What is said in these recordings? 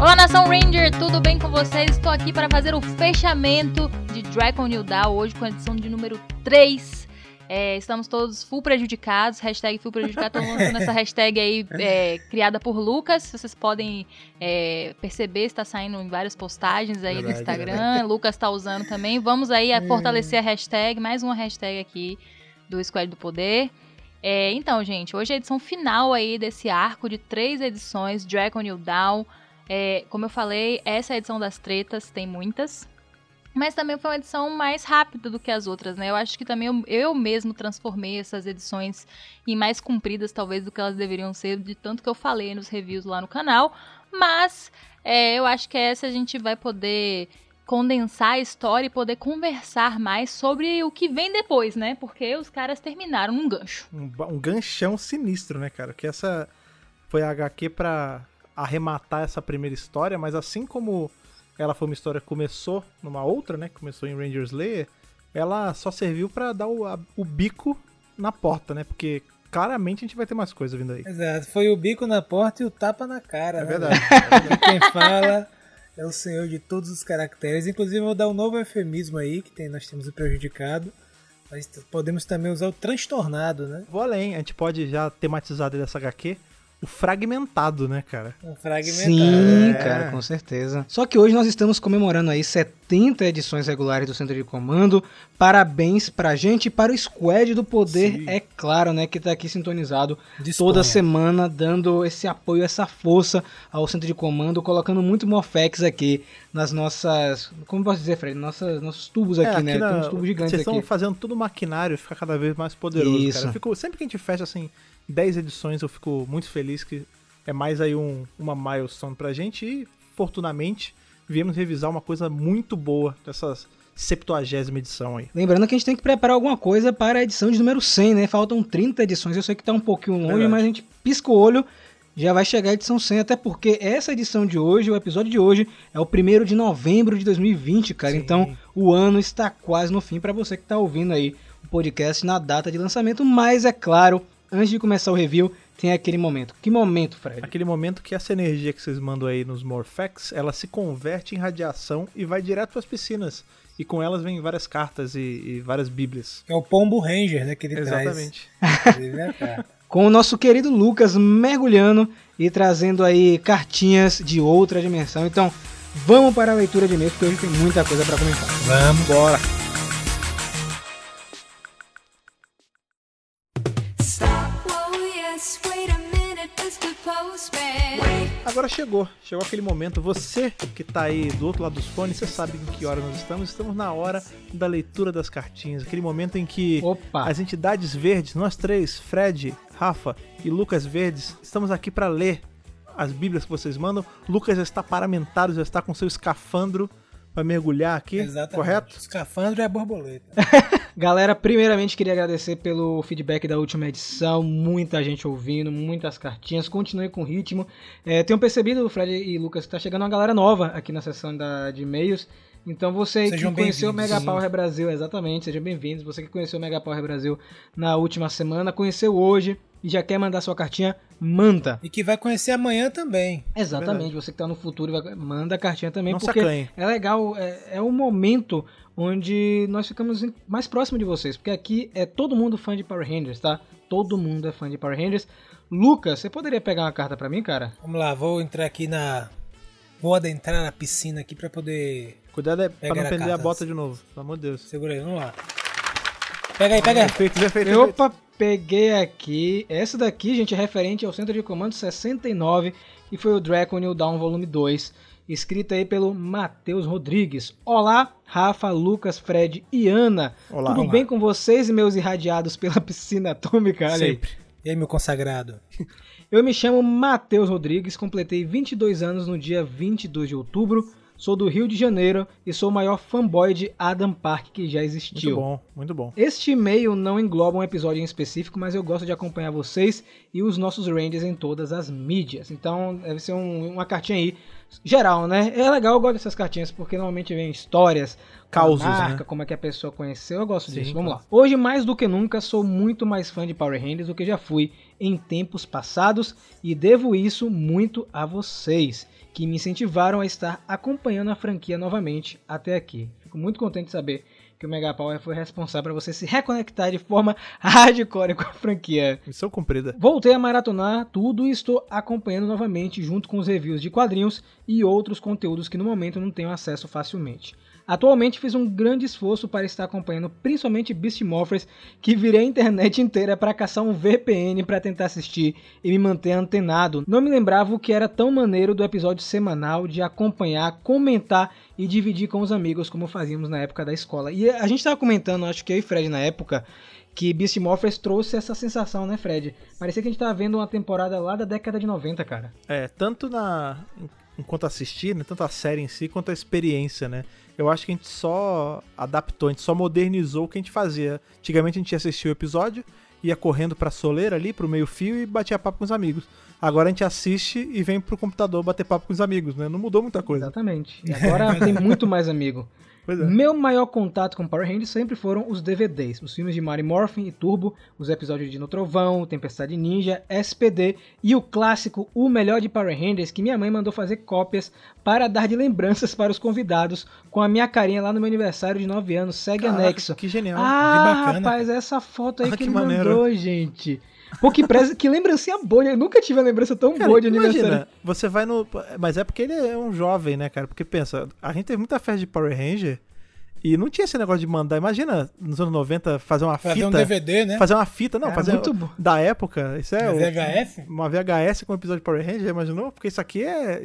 Olá, Nação Ranger, tudo bem com vocês? Estou aqui para fazer o fechamento de Dragon New Dawn, hoje com a edição de número 3. É, estamos todos full prejudicados, hashtag full prejudicado, estou lançando essa hashtag aí é, criada por Lucas, vocês podem é, perceber, está saindo em várias postagens aí Verdade, no Instagram, Lucas está usando também, vamos aí a fortalecer a hashtag, mais uma hashtag aqui do Squad do Poder. É, então, gente, hoje é a edição final aí desse arco de três edições, Dragon New Dawn, é, como eu falei, essa é a edição das tretas, tem muitas. Mas também foi uma edição mais rápida do que as outras, né? Eu acho que também eu, eu mesmo transformei essas edições em mais compridas, talvez, do que elas deveriam ser, de tanto que eu falei nos reviews lá no canal. Mas é, eu acho que essa a gente vai poder condensar a história e poder conversar mais sobre o que vem depois, né? Porque os caras terminaram num gancho. Um, um ganchão sinistro, né, cara? Que essa foi a HQ pra arrematar essa primeira história, mas assim como ela foi uma história que começou numa outra, né? Que começou em Ranger Slayer, ela só serviu pra dar o, a- o bico na porta, né? Porque claramente a gente vai ter mais coisa vindo aí. Exato, foi o bico na porta e o tapa na cara. É né, verdade. velho? Quem fala é o senhor de todos os caracteres. Inclusive, eu vou dar um novo eufemismo aí, que tem, nós temos o prejudicado. Mas podemos também usar o transtornado, né? Vou além, a gente pode já tematizar dessa HQ o fragmentado, né, cara? Um fragmentado. Sim, É. cara, com certeza. Só que hoje nós estamos comemorando aí 70 edições regulares do Centro de Comando. Parabéns pra gente e para o Squad do Poder, Sim. é claro, né, que tá aqui sintonizado Disponha. toda semana, dando esse apoio, essa força ao Centro de Comando, colocando muito Morfex aqui nas nossas. Como posso dizer, Fred? Nossas, nossos tubos aqui, É, né? na- Tem uns tubos gigantes Vocês aqui. estão fazendo todo o maquinário ficar cada vez mais poderoso, Isso. cara. Eu fico- sempre que a gente fecha, assim, 10 edições, eu fico muito feliz que é mais aí um, uma milestone pra gente e, fortunadamente, viemos revisar uma coisa muito boa dessas 70 edição aí. Lembrando que a gente tem que preparar alguma coisa para a edição de número 100, né? Faltam 30 edições. Eu sei que tá um pouquinho longe, Verdade. mas a gente pisca o olho, já vai chegar a edição 100. Até porque essa edição de hoje, o episódio de hoje, é o primeiro de novembro de 2020, cara. Sim. Então o ano está quase no fim para você que tá ouvindo aí o podcast na data de lançamento. Mas é claro, antes de começar o review, tem aquele momento. Que momento, Fred? Aquele momento que essa energia que vocês mandam aí nos Morphex, ela se converte em radiação e vai direto pras piscinas. E com elas vem várias cartas e, e várias bíblias. É o Pombo Ranger, né? Que ele Exatamente. traz. Inclusive, é, com o nosso querido Lucas mergulhando e trazendo aí cartinhas de outra dimensão. Então, vamos para a leitura de e-mails, porque hoje tem muita coisa para comentar. Vamos. Bora! Agora chegou, chegou aquele momento. Você que tá aí do outro lado dos fones, você sabe em que hora nós estamos. Estamos na hora da leitura das cartinhas, aquele momento em que Opa! as entidades verdes, nós três, Fred, Rafa e Lucas Verdes, estamos aqui para ler as bíblias que vocês mandam. Lucas já está paramentado, já está com seu escafandro para mergulhar aqui, Exatamente. correto? Escafandro é a borboleta. Galera, primeiramente queria agradecer pelo feedback da última edição, muita gente ouvindo, muitas cartinhas, continue com o ritmo. É, tenho percebido, Fred e Lucas, que tá chegando uma galera nova aqui na seção da, de e-mails. Então você Sejam que conheceu o. Mega Power Brasil, exatamente, sejam bem-vindos. Você que conheceu o Mega Power Brasil na última semana, conheceu hoje e já quer mandar sua cartinha, manda. E que vai conhecer amanhã também. Exatamente, você que tá no futuro, vai- manda a cartinha também, Não porque é legal, é, é um momento onde nós ficamos mais próximo de vocês, porque aqui é todo mundo fã de Power Rangers, tá? Todo mundo é fã de Power Rangers. Lucas, você poderia pegar uma carta pra mim, cara? Vamos lá, vou entrar aqui na. Vou adentrar na piscina aqui pra poder. Cuidado é pra não a perder a carta. bota de novo, pelo amor de Deus. Segura aí, vamos lá. Pega aí, pega aí. Perfeito. Opa, peguei aqui. Essa daqui, gente, é referente ao Centro de Comando 69 e foi o Draco New Dawn Volume 2, escrita aí pelo Matheus Rodrigues. Olá, Rafa, Lucas, Fred e Ana. Olá. Tudo Olá. bem com vocês meus irradiados pela piscina atômica? Olha aí. Sempre. E aí, meu consagrado? Eu me chamo Matheus Rodrigues, completei 22 anos no dia 22 de outubro, sou do Rio de Janeiro e sou o maior fanboy de Adam Park que já Muito existiu. bom, muito bom. Este e-mail não engloba um episódio em específico, mas eu gosto de acompanhar vocês e os nossos Rangers em todas as mídias. Então deve ser um- uma cartinha aí geral, né? É legal, eu gosto dessas cartinhas, porque normalmente vem histórias, Causos, marca, né? como é que a pessoa conheceu, eu gosto Sim, disso. Vamos claro. lá. Hoje, mais do que nunca, sou muito mais fã de Power Rangers do que já fui em tempos passados e devo isso muito a vocês, que me incentivaram a estar acompanhando a franquia novamente até aqui. Fico muito contente de saber que o Mega Power foi responsável para você se reconectar de forma hardcore com a franquia. Missão cumprida. Voltei a maratonar tudo e estou acompanhando novamente junto com os reviews de quadrinhos e outros conteúdos que no momento não tenho acesso facilmente. Atualmente fiz um grande esforço para estar acompanhando principalmente Beast Morphers, que virei a internet inteira para caçar um VPN para tentar assistir e me manter antenado. Não me lembrava o que era tão maneiro do episódio semanal de acompanhar, comentar e dividir com os amigos como fazíamos na época da escola. E a gente estava comentando, acho que eu e Fred na época, que Beast Morphers trouxe essa sensação, né, Fred? Parecia que a gente tava vendo uma temporada lá da década de 90, cara. É, tanto na. Enquanto assistir, né? Tanto a série em si quanto a experiência, né? Eu acho que a gente só adaptou, a gente só modernizou o que a gente fazia. Antigamente a gente assistia o episódio, ia correndo pra soleira ali, pro meio-fio e batia papo com os amigos. Agora a gente assiste e vem pro computador bater papo com os amigos, né? Não mudou muita coisa. Exatamente. E agora tem muito mais amigo. Pois é. Meu maior contato com Power Rangers sempre foram os DVDs, os filmes de Mighty Morphin e Turbo, os episódios de No Trovão, Tempestade Ninja, SPD e o clássico O Melhor de Power Rangers, que minha mãe mandou fazer cópias para dar de lembranças para os convidados, com a minha carinha lá no meu aniversário de 9 anos, segue Caraca, anexo. Que genial. Ah, bacana, rapaz, essa foto aí Ah, que, que ele maneiro. mandou, gente. Pô, que, lembrancinha boa, eu nunca tive uma lembrança tão Cara, boa de aniversário. imagina, você vai no. Mas é porque ele é um jovem, né, cara? Porque pensa, a gente teve muita festa de Power Ranger e não tinha esse negócio de mandar. Imagina, nos anos 90, fazer uma Fazer fita. um DVD, né? Fazer uma fita, não, Cara, fazer. muito bom. Da época, isso é. VHS? Uma VHS com um episódio de Power Ranger, imaginou? Porque isso aqui é.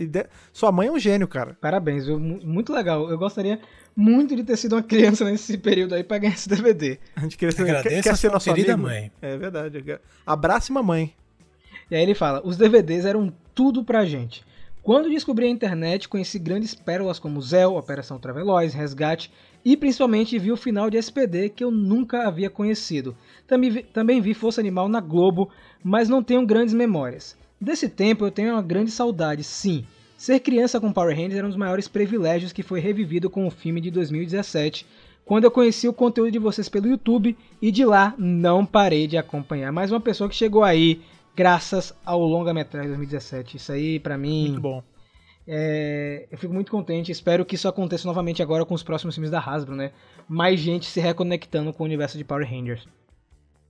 Sua mãe é um gênio, cara. Parabéns, viu? Mu- muito legal. Eu gostaria muito de ter sido uma criança nesse período aí pra ganhar esse DVD. A gente queria ser, Agradeço quer, quer a ser sua nosso querida amigo. mãe. É verdade. Abrace mamãe. E aí ele fala: os DVDs eram tudo pra gente. Quando descobri a internet, conheci grandes pérolas como Zell, Operação Traveloz, Resgate e principalmente vi o final de SPD que eu nunca havia conhecido. Também vi, também vi Força Animal na Globo, mas não tenho grandes memórias. Desse tempo eu tenho uma grande saudade, sim. Ser criança com Power Rangers era um dos maiores privilégios que foi revivido com o filme de 2017, quando eu conheci o conteúdo de vocês pelo YouTube e de lá não parei de acompanhar. Mais uma pessoa que chegou aí graças ao longa-metragem 2017. Isso aí pra mim Muito bom. é, eu fico muito contente, espero que isso aconteça novamente agora com os próximos filmes da Hasbro, né? Mais gente se reconectando com o universo de Power Rangers.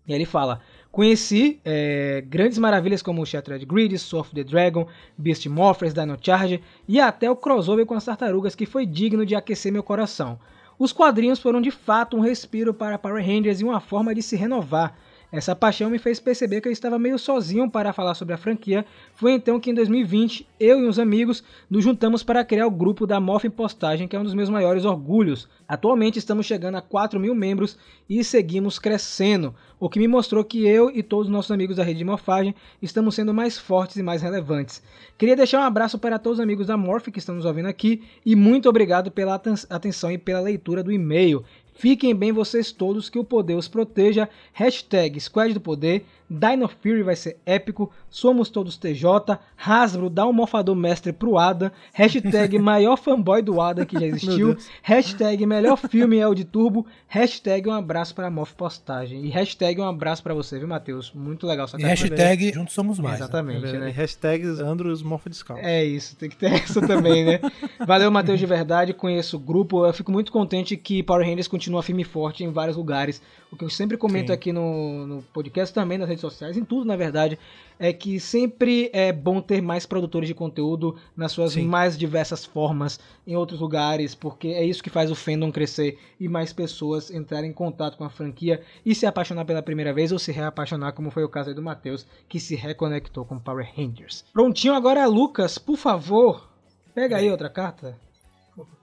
E aí ele fala: Conheci é, grandes maravilhas como o Shattered Grid, of the Dragon, Beast Morphers, Dino Charge e até o crossover com as tartarugas que foi digno de aquecer meu coração. Os quadrinhos foram de fato um respiro para Power Rangers e uma forma de se renovar. Essa paixão me fez perceber que eu estava meio sozinho para falar sobre a franquia. Foi então que em 2020, eu e uns amigos nos juntamos para criar o grupo da Morphin Postagem, que é um dos meus maiores orgulhos. Atualmente estamos chegando a 4 mil membros e seguimos crescendo, o que me mostrou que eu e todos os nossos amigos da rede de morfagem estamos sendo mais fortes e mais relevantes. Queria deixar um abraço para todos os amigos da Morph que estão nos ouvindo aqui e muito obrigado pela aten- atenção e pela leitura do e-mail. Fiquem bem vocês todos, que o poder os proteja. Hashtag Squad do Poder. Dino Fury vai ser épico. Somos todos TJ. Hasbro dá um morfador mestre pro Adam. Hashtag maior fanboy do Adam que já existiu. Hashtag melhor filme é o de Turbo. Hashtag um abraço para a Morph Postagem. E hashtag um abraço para você, viu, Matheus? Muito legal. Só E hashtag juntos somos mais. né? Exatamente, E né? hashtags Andros Morpho Descalço. É isso, tem que ter essa também, né? Valeu, Matheus, de verdade. Conheço o grupo. Eu fico muito contente que Power Rangers continua firme e forte em vários lugares. O que eu sempre comento Sim. aqui no, no podcast, também nas redes sociais, em tudo, na verdade, é que sempre é bom ter mais produtores de conteúdo nas suas Sim. mais diversas formas em outros lugares, porque é isso que faz o fandom crescer e mais pessoas entrarem em contato com a franquia e se apaixonar pela primeira vez ou se reapaixonar, como foi o caso aí do Matheus, que se reconectou com Power Rangers. Prontinho agora, Lucas, por favor, pega aí outra carta.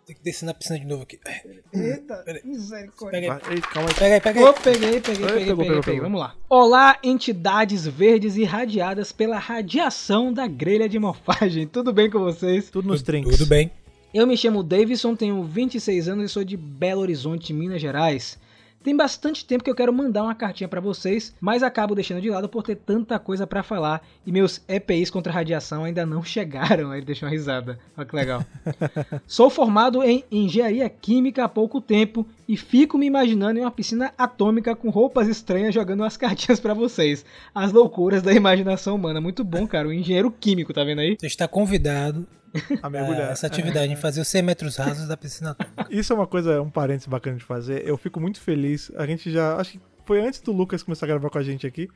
Tem que descer na piscina de novo aqui. Eita, Peraí. misericórdia. Pega aí. Calma aí. Pega aí, pega aí. Ô, peguei, peguei, peguei, Pegou, peguei, peguei. pegou. Vamos lá. Olá, entidades verdes irradiadas pela radiação da grelha de morfagem. Tudo bem com vocês? Tudo nos trinks. Tudo bem. Eu me chamo Davidson, tenho 26 anos e sou de Belo Horizonte, Minas Gerais. Tem bastante tempo que eu quero mandar uma cartinha pra vocês, mas acabo deixando de lado por ter tanta coisa pra falar e meus EPIs contra radiação ainda não chegaram. Aí ele deixou uma risada. Olha que legal. Sou formado em engenharia química há pouco tempo e fico me imaginando em uma piscina atômica com roupas estranhas jogando umas cartinhas pra vocês. As loucuras da imaginação humana. Muito bom, cara. O engenheiro químico, tá vendo aí? Você está convidado A mergulhar. essa atividade, em fazer os 100 metros rasos da piscina atômica. Isso é uma coisa, um parênteses bacana de fazer. Eu fico muito feliz. A gente já. Acho que foi antes do Lucas começar a gravar com a gente aqui.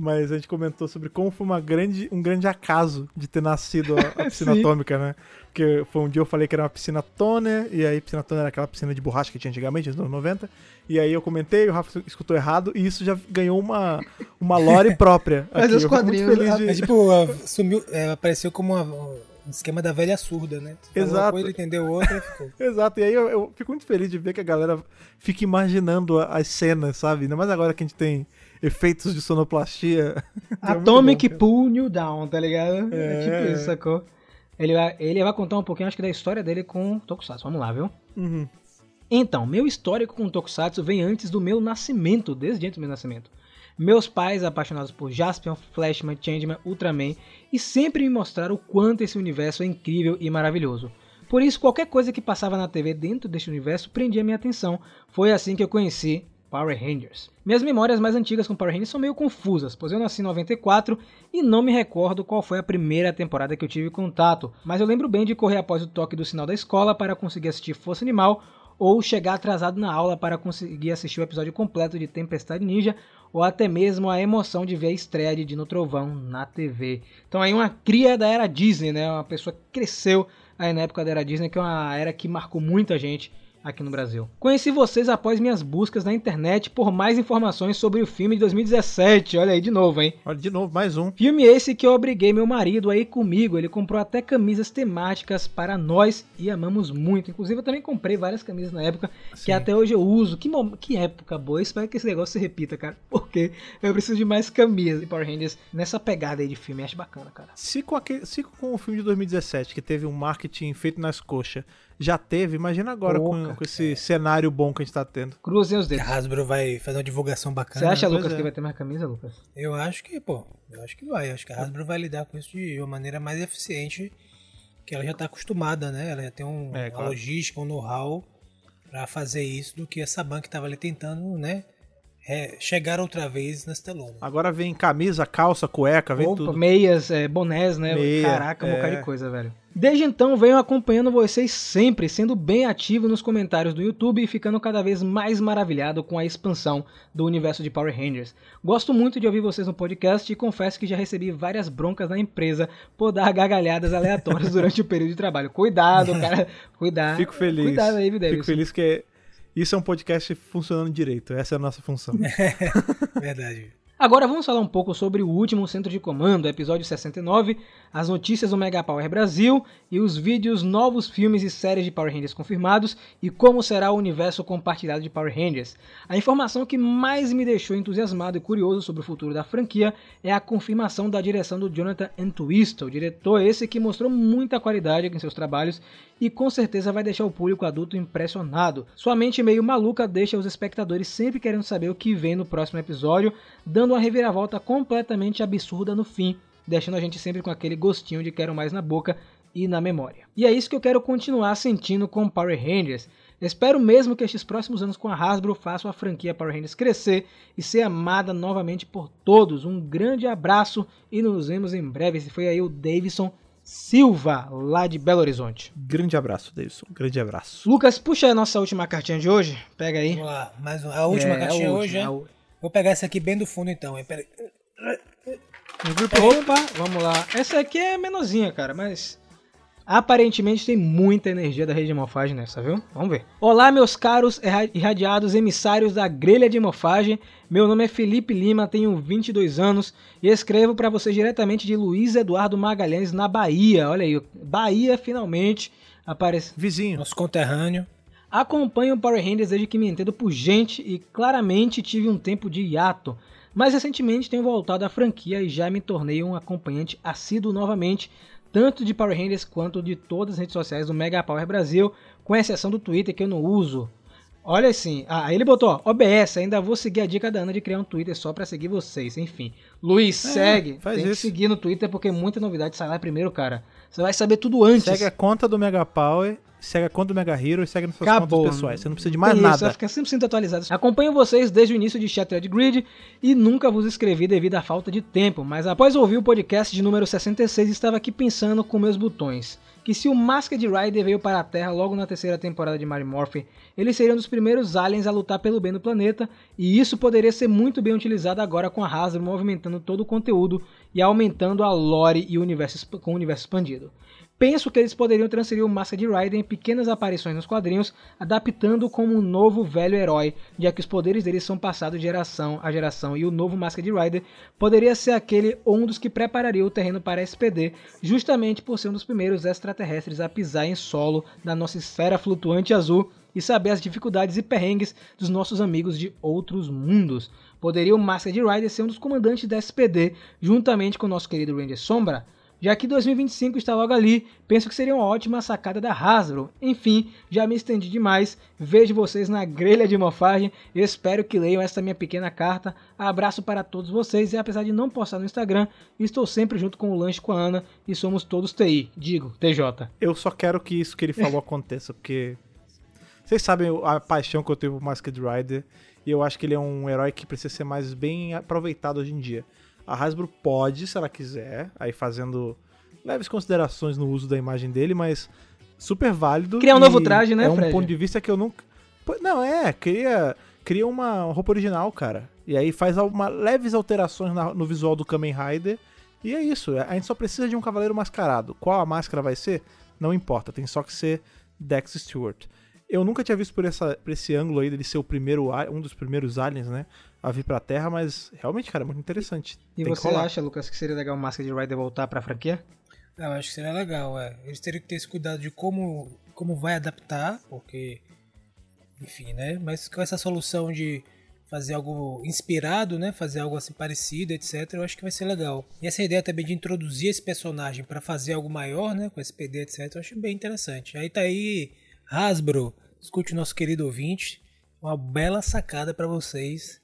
Mas a gente comentou sobre como foi uma grande, um grande acaso de ter nascido a, a piscina atômica, né? Porque foi um dia eu falei que era uma piscina toner, e aí piscina toner era aquela piscina de borracha que tinha antigamente, nos anos 90. E aí eu comentei, o Rafa escutou errado, e isso já ganhou uma, uma lore própria. Mas aqui. os Eu fico muito quadrinhos, feliz de- É tipo, sumiu, é, apareceu como uma- um esquema da velha surda, né? Tu falou uma Exato. coisa, ele entendeu outra e ficou. Exato, e aí eu, eu fico muito feliz de ver que a galera fica imaginando a- as cenas, sabe? Ainda mais agora que a gente tem efeitos de sonoplastia. É Atomic cara. Pool New Down, tá ligado? É, É, tipo é. isso, sacou? Ele vai, ele vai contar um pouquinho, acho que, da história dele com Tokusatsu. Vamos lá, viu? Uhum. Então, meu histórico com Tokusatsu vem antes do meu nascimento, desde antes do meu nascimento. Meus pais, apaixonados por Jaspion, Flashman, Changeman, Ultraman, e sempre me mostraram o quanto esse universo é incrível e maravilhoso. Por isso, qualquer coisa que passava na TV dentro deste universo prendia minha atenção. Foi assim que eu conheci Power Rangers. Minhas memórias mais antigas com Power Rangers são meio confusas, pois eu nasci em 94 e não me recordo qual foi a primeira temporada que eu tive contato, mas eu lembro bem de correr após o toque do sinal da escola para conseguir assistir Força Animal ou chegar atrasado na aula para conseguir assistir o episódio completo de Tempestade Ninja, ou até mesmo a emoção de ver a estreia de Dino Trovão na TV. Então aí uma cria da era Disney, né? Uma pessoa que cresceu aí na época da era Disney, que é uma era que marcou muita gente aqui no Brasil. Conheci vocês após minhas buscas na internet por mais informações sobre o filme de 2017. Olha aí de novo, hein? Olha, de novo, mais um. Filme esse que eu obriguei meu marido a ir comigo. Ele comprou até camisas temáticas para nós e amamos muito. Inclusive, eu também comprei várias camisas na época que Sim. até hoje eu uso. Que, que época boa. Eu espero que esse negócio se repita, cara. Porque eu preciso de mais camisas de Power Rangers nessa pegada aí de filme. Acho bacana, cara. Se com, aquele, se com o filme de 2017, que teve um marketing feito nas coxas, já teve, imagina agora Pô, com, com esse cenário bom que a gente tá tendo. Cruzem os A dedos. Hasbro vai fazer uma divulgação Você bacana. acha, pois Lucas, é. que vai ter mais camisa, Lucas? Eu acho que, pô, eu acho que vai. Eu acho que a Hasbro vai lidar com isso de uma maneira mais eficiente, que ela já tá acostumada, né? Ela já tem um, É, uma claro. logística, um know-how pra fazer isso, do que essa banca que tava ali tentando, né? Re- chegar outra vez nas telonas. Agora vem camisa, calça, cueca, vem Opa, tudo. meias, é, bonés, né? Meia, Caraca, um é. bocado de coisa, velho. Desde então, venho acompanhando vocês sempre, sendo bem ativo nos comentários do YouTube e ficando cada vez mais maravilhado com a expansão do universo de Power Rangers. Gosto muito de ouvir vocês no podcast e confesso que já recebi várias broncas na empresa por dar gargalhadas aleatórias durante o período de trabalho. Cuidado, cara. Cuidado. Fico feliz. Cuidado aí, Fico feliz que isso é um podcast funcionando direito. Essa é a nossa função. Verdade. Agora vamos falar um pouco sobre o último centro de comando, episódio 69, as notícias do Mega Power Brasil e os vídeos, novos filmes e séries de Power Rangers confirmados e como será o universo compartilhado de Power Rangers. A informação que mais me deixou entusiasmado e curioso sobre o futuro da franquia é a confirmação da direção do Jonathan Entwistle, diretor esse que mostrou muita qualidade em seus trabalhos e com certeza vai deixar o público adulto impressionado. Sua mente meio maluca deixa os espectadores sempre querendo saber o que vem no próximo episódio, dando uma reviravolta completamente absurda no fim, deixando a gente sempre com aquele gostinho de quero mais na boca e na memória. E é isso que eu quero continuar sentindo com Power Rangers. Espero mesmo que estes próximos anos com a Hasbro façam a franquia Power Rangers crescer e ser amada novamente por todos. Um grande abraço e nos vemos em breve. Esse foi aí o Davidson Silva, lá de Belo Horizonte. grande abraço, Davidson. Grande abraço. Lucas, puxa a nossa última cartinha de hoje. Pega aí. Vamos lá, mais uma. A última É, caixinha a última, hoje, é? a Vou pegar essa aqui bem do fundo então, hein? Pera aí. Opa, vamos lá. Essa aqui é menorzinha, cara, mas aparentemente tem muita energia da rede de morfagem nessa, viu? Vamos ver. Olá, meus caros irra- irradiados emissários da grelha de morfagem. Meu nome é Felipe Lima, tenho 22 anos e escrevo para vocês diretamente de Luiz Eduardo Magalhães, na Bahia. Olha aí, Bahia finalmente apareceu. Vizinho. Nosso conterrâneo. Acompanho o Power Rangers desde que me entendo por gente e claramente tive um tempo de hiato, mas recentemente tenho voltado à franquia e já me tornei um acompanhante assíduo novamente, tanto de Power Rangers quanto de todas as redes sociais do Mega Power Brasil, com exceção do Twitter que eu não uso. Olha assim, ah, aí ele botou, ó, OBS, ainda vou seguir a dica da Ana de criar um Twitter só pra seguir vocês, enfim. Luiz, segue, faz tem que isso. seguir no Twitter porque muita novidade sai lá primeiro, cara. Você vai saber tudo antes. Segue a conta do Mega Power, segue a conta do Mega Hero e segue nas suas Acabou. contas pessoais. Você não precisa de mais Isso, nada. ficar sempre sendo atualizado. Acompanho vocês desde o início de Shattered Grid e nunca vos escrevi devido à falta de tempo, mas após ouvir o podcast de número 66, estava aqui pensando com meus botões. Que se o Masked Rider veio para a Terra logo na terceira temporada de Mary Morphin, ele seria um dos primeiros aliens a lutar pelo bem do planeta, e isso poderia ser muito bem utilizado agora com a Hasbro movimentando todo o conteúdo e aumentando a lore e o universo, com o universo expandido. Penso que eles poderiam transferir o Masked Rider em pequenas aparições nos quadrinhos, adaptando como um novo velho herói, já que os poderes dele são passados de geração a geração, e o novo Masked Rider poderia ser aquele ou um dos que prepararia o terreno para SPD, justamente por ser um dos primeiros extraterrestres a pisar em solo da nossa esfera flutuante azul e saber as dificuldades e perrengues dos nossos amigos de outros mundos. Poderia o Masked Rider ser um dos comandantes da SPD, juntamente com o nosso querido Ranger Sombra? Já que 2025 está logo ali, penso que seria uma ótima sacada da Hasbro. Enfim, já me estendi demais. Vejo vocês na grelha de mofagem. Espero que leiam esta minha pequena carta. Abraço para todos vocês e apesar de não postar no Instagram, estou sempre junto com o lanche com a Ana e somos todos TI. Digo, TJ. Eu só quero que isso que ele falou aconteça, porque vocês sabem a paixão que eu tenho por Masked Rider e eu acho que ele é um herói que precisa ser mais bem aproveitado hoje em dia. A Hasbro pode, se ela quiser, aí fazendo leves considerações no uso da imagem dele, mas super válido. Criar um novo traje, né, É um Fred? ponto de vista que eu nunca. Não, é, cria, cria uma roupa original, cara. E aí faz uma leves alterações na- no visual do Kamen Rider. E é isso, a gente só precisa de um cavaleiro mascarado. Qual a máscara vai ser? Não importa, tem só que ser Dex Stewart. Eu nunca tinha visto por, essa, por esse ângulo aí dele ser o primeiro, um dos primeiros aliens, né? A vir pra Terra, mas realmente, cara, é muito interessante. E Tem você rolar. acha, Lucas, que seria legal o Masked Rider voltar pra franquia? Eu acho que seria legal, é. Eles teriam que ter esse cuidado de como, como vai adaptar, porque. Enfim, né? Mas com essa solução de fazer algo inspirado, né? Fazer algo assim parecido, etc. Eu acho que vai ser legal. E essa ideia também de introduzir esse personagem pra fazer algo maior, né? Com SPD, etc. Eu acho bem interessante. Aí tá aí, Hasbro. Escute o nosso querido ouvinte. Uma bela sacada pra vocês.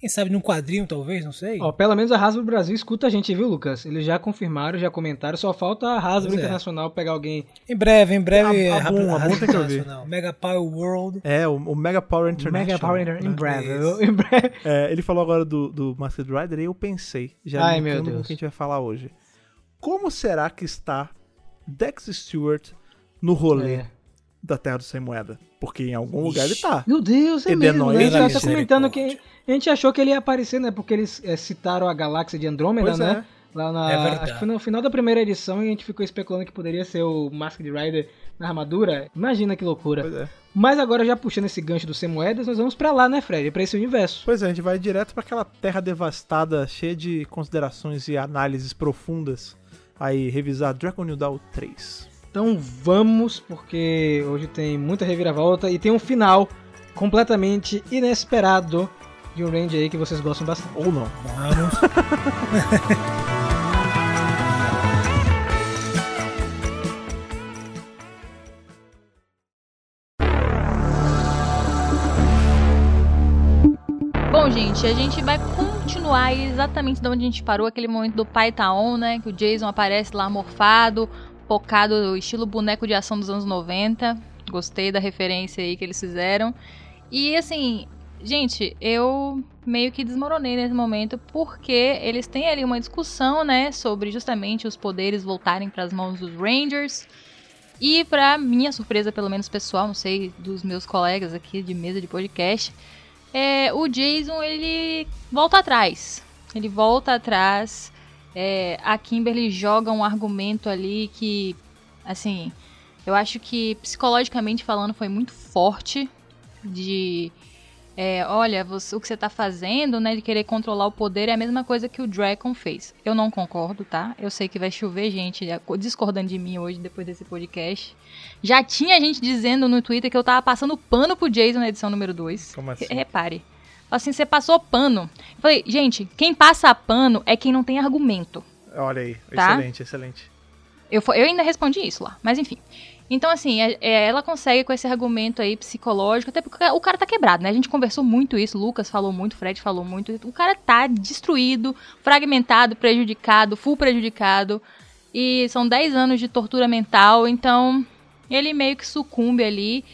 Quem sabe num quadrinho, talvez, não sei. Ó, pelo menos a Hasbro Brasil escuta a gente, viu, Lucas? Eles já confirmaram, já comentaram, só falta a Hasbro Pois é. Internacional pegar alguém. Em breve, em breve. A- a a tem que ouvir. Internacional. Mega Power World. É, o, o Mega Power International. Mega Power Inter- em né? breve. Em breve. É, ele falou agora do, do Masked Rider e eu pensei, já Ai, meu com o Deus. que a gente vai falar hoje. Como será que está Dex Stewart no rolê É. da Terra do Sem Moeda? Porque em algum lugar ele tá. Meu Deus, é Edenoi mesmo. né? A gente tá comentando que a gente achou que ele ia aparecer, né? Porque eles é, citaram a galáxia de Andrômeda, Pois né? é. Lá na, É verdade. acho que foi no final da primeira edição e a gente ficou especulando que poderia ser o Masked Rider na armadura. Imagina que loucura. Pois é. Mas agora já puxando esse gancho do Sem Moedas, nós vamos pra lá, né, Fred? Pra esse universo. Pois é, a gente vai direto para aquela terra devastada, cheia de considerações e análises profundas. Aí, revisar Dragon New Dawn 3. Então vamos, porque hoje tem muita reviravolta e tem um final completamente inesperado de um range aí que vocês gostam bastante. Ou não. Vamos. Bom, gente, a gente vai continuar exatamente de onde a gente parou, aquele momento do pai tá on, né? Que o Jason aparece lá morfado, pocado, estilo boneco de ação dos anos 90. Gostei da referência aí que eles fizeram. E assim, gente, eu meio que desmoronei nesse momento porque eles têm ali uma discussão, né, sobre justamente os poderes voltarem para as mãos dos Rangers. E pra minha surpresa, pelo menos pessoal, não sei, dos meus colegas aqui de mesa de podcast, é, o Jason ele volta atrás. Ele volta atrás. É, a Kimberly joga um argumento ali que, assim, eu acho que psicologicamente falando foi muito forte. De, é, olha, você- o que você tá fazendo, né, de querer controlar o poder é a mesma coisa que o Dragon fez. Eu não concordo, tá? Eu sei que vai chover gente discordando de mim hoje depois desse podcast. Já tinha gente dizendo no Twitter que eu tava passando pano pro Jason na edição número 2. Como assim? Repare. Assim, você passou pano. Eu falei, gente, quem passa pano é quem não tem argumento. Olha aí, Tá? excelente, excelente. Eu, eu ainda respondi isso lá, mas enfim. Então, assim, é- é, ela consegue com esse argumento aí psicológico, até porque o cara tá quebrado, né? A gente conversou muito isso, Lucas falou muito, Fred falou muito. O cara tá destruído, fragmentado, prejudicado, full prejudicado. E são 10 anos de tortura mental, então ele meio que sucumbe ali.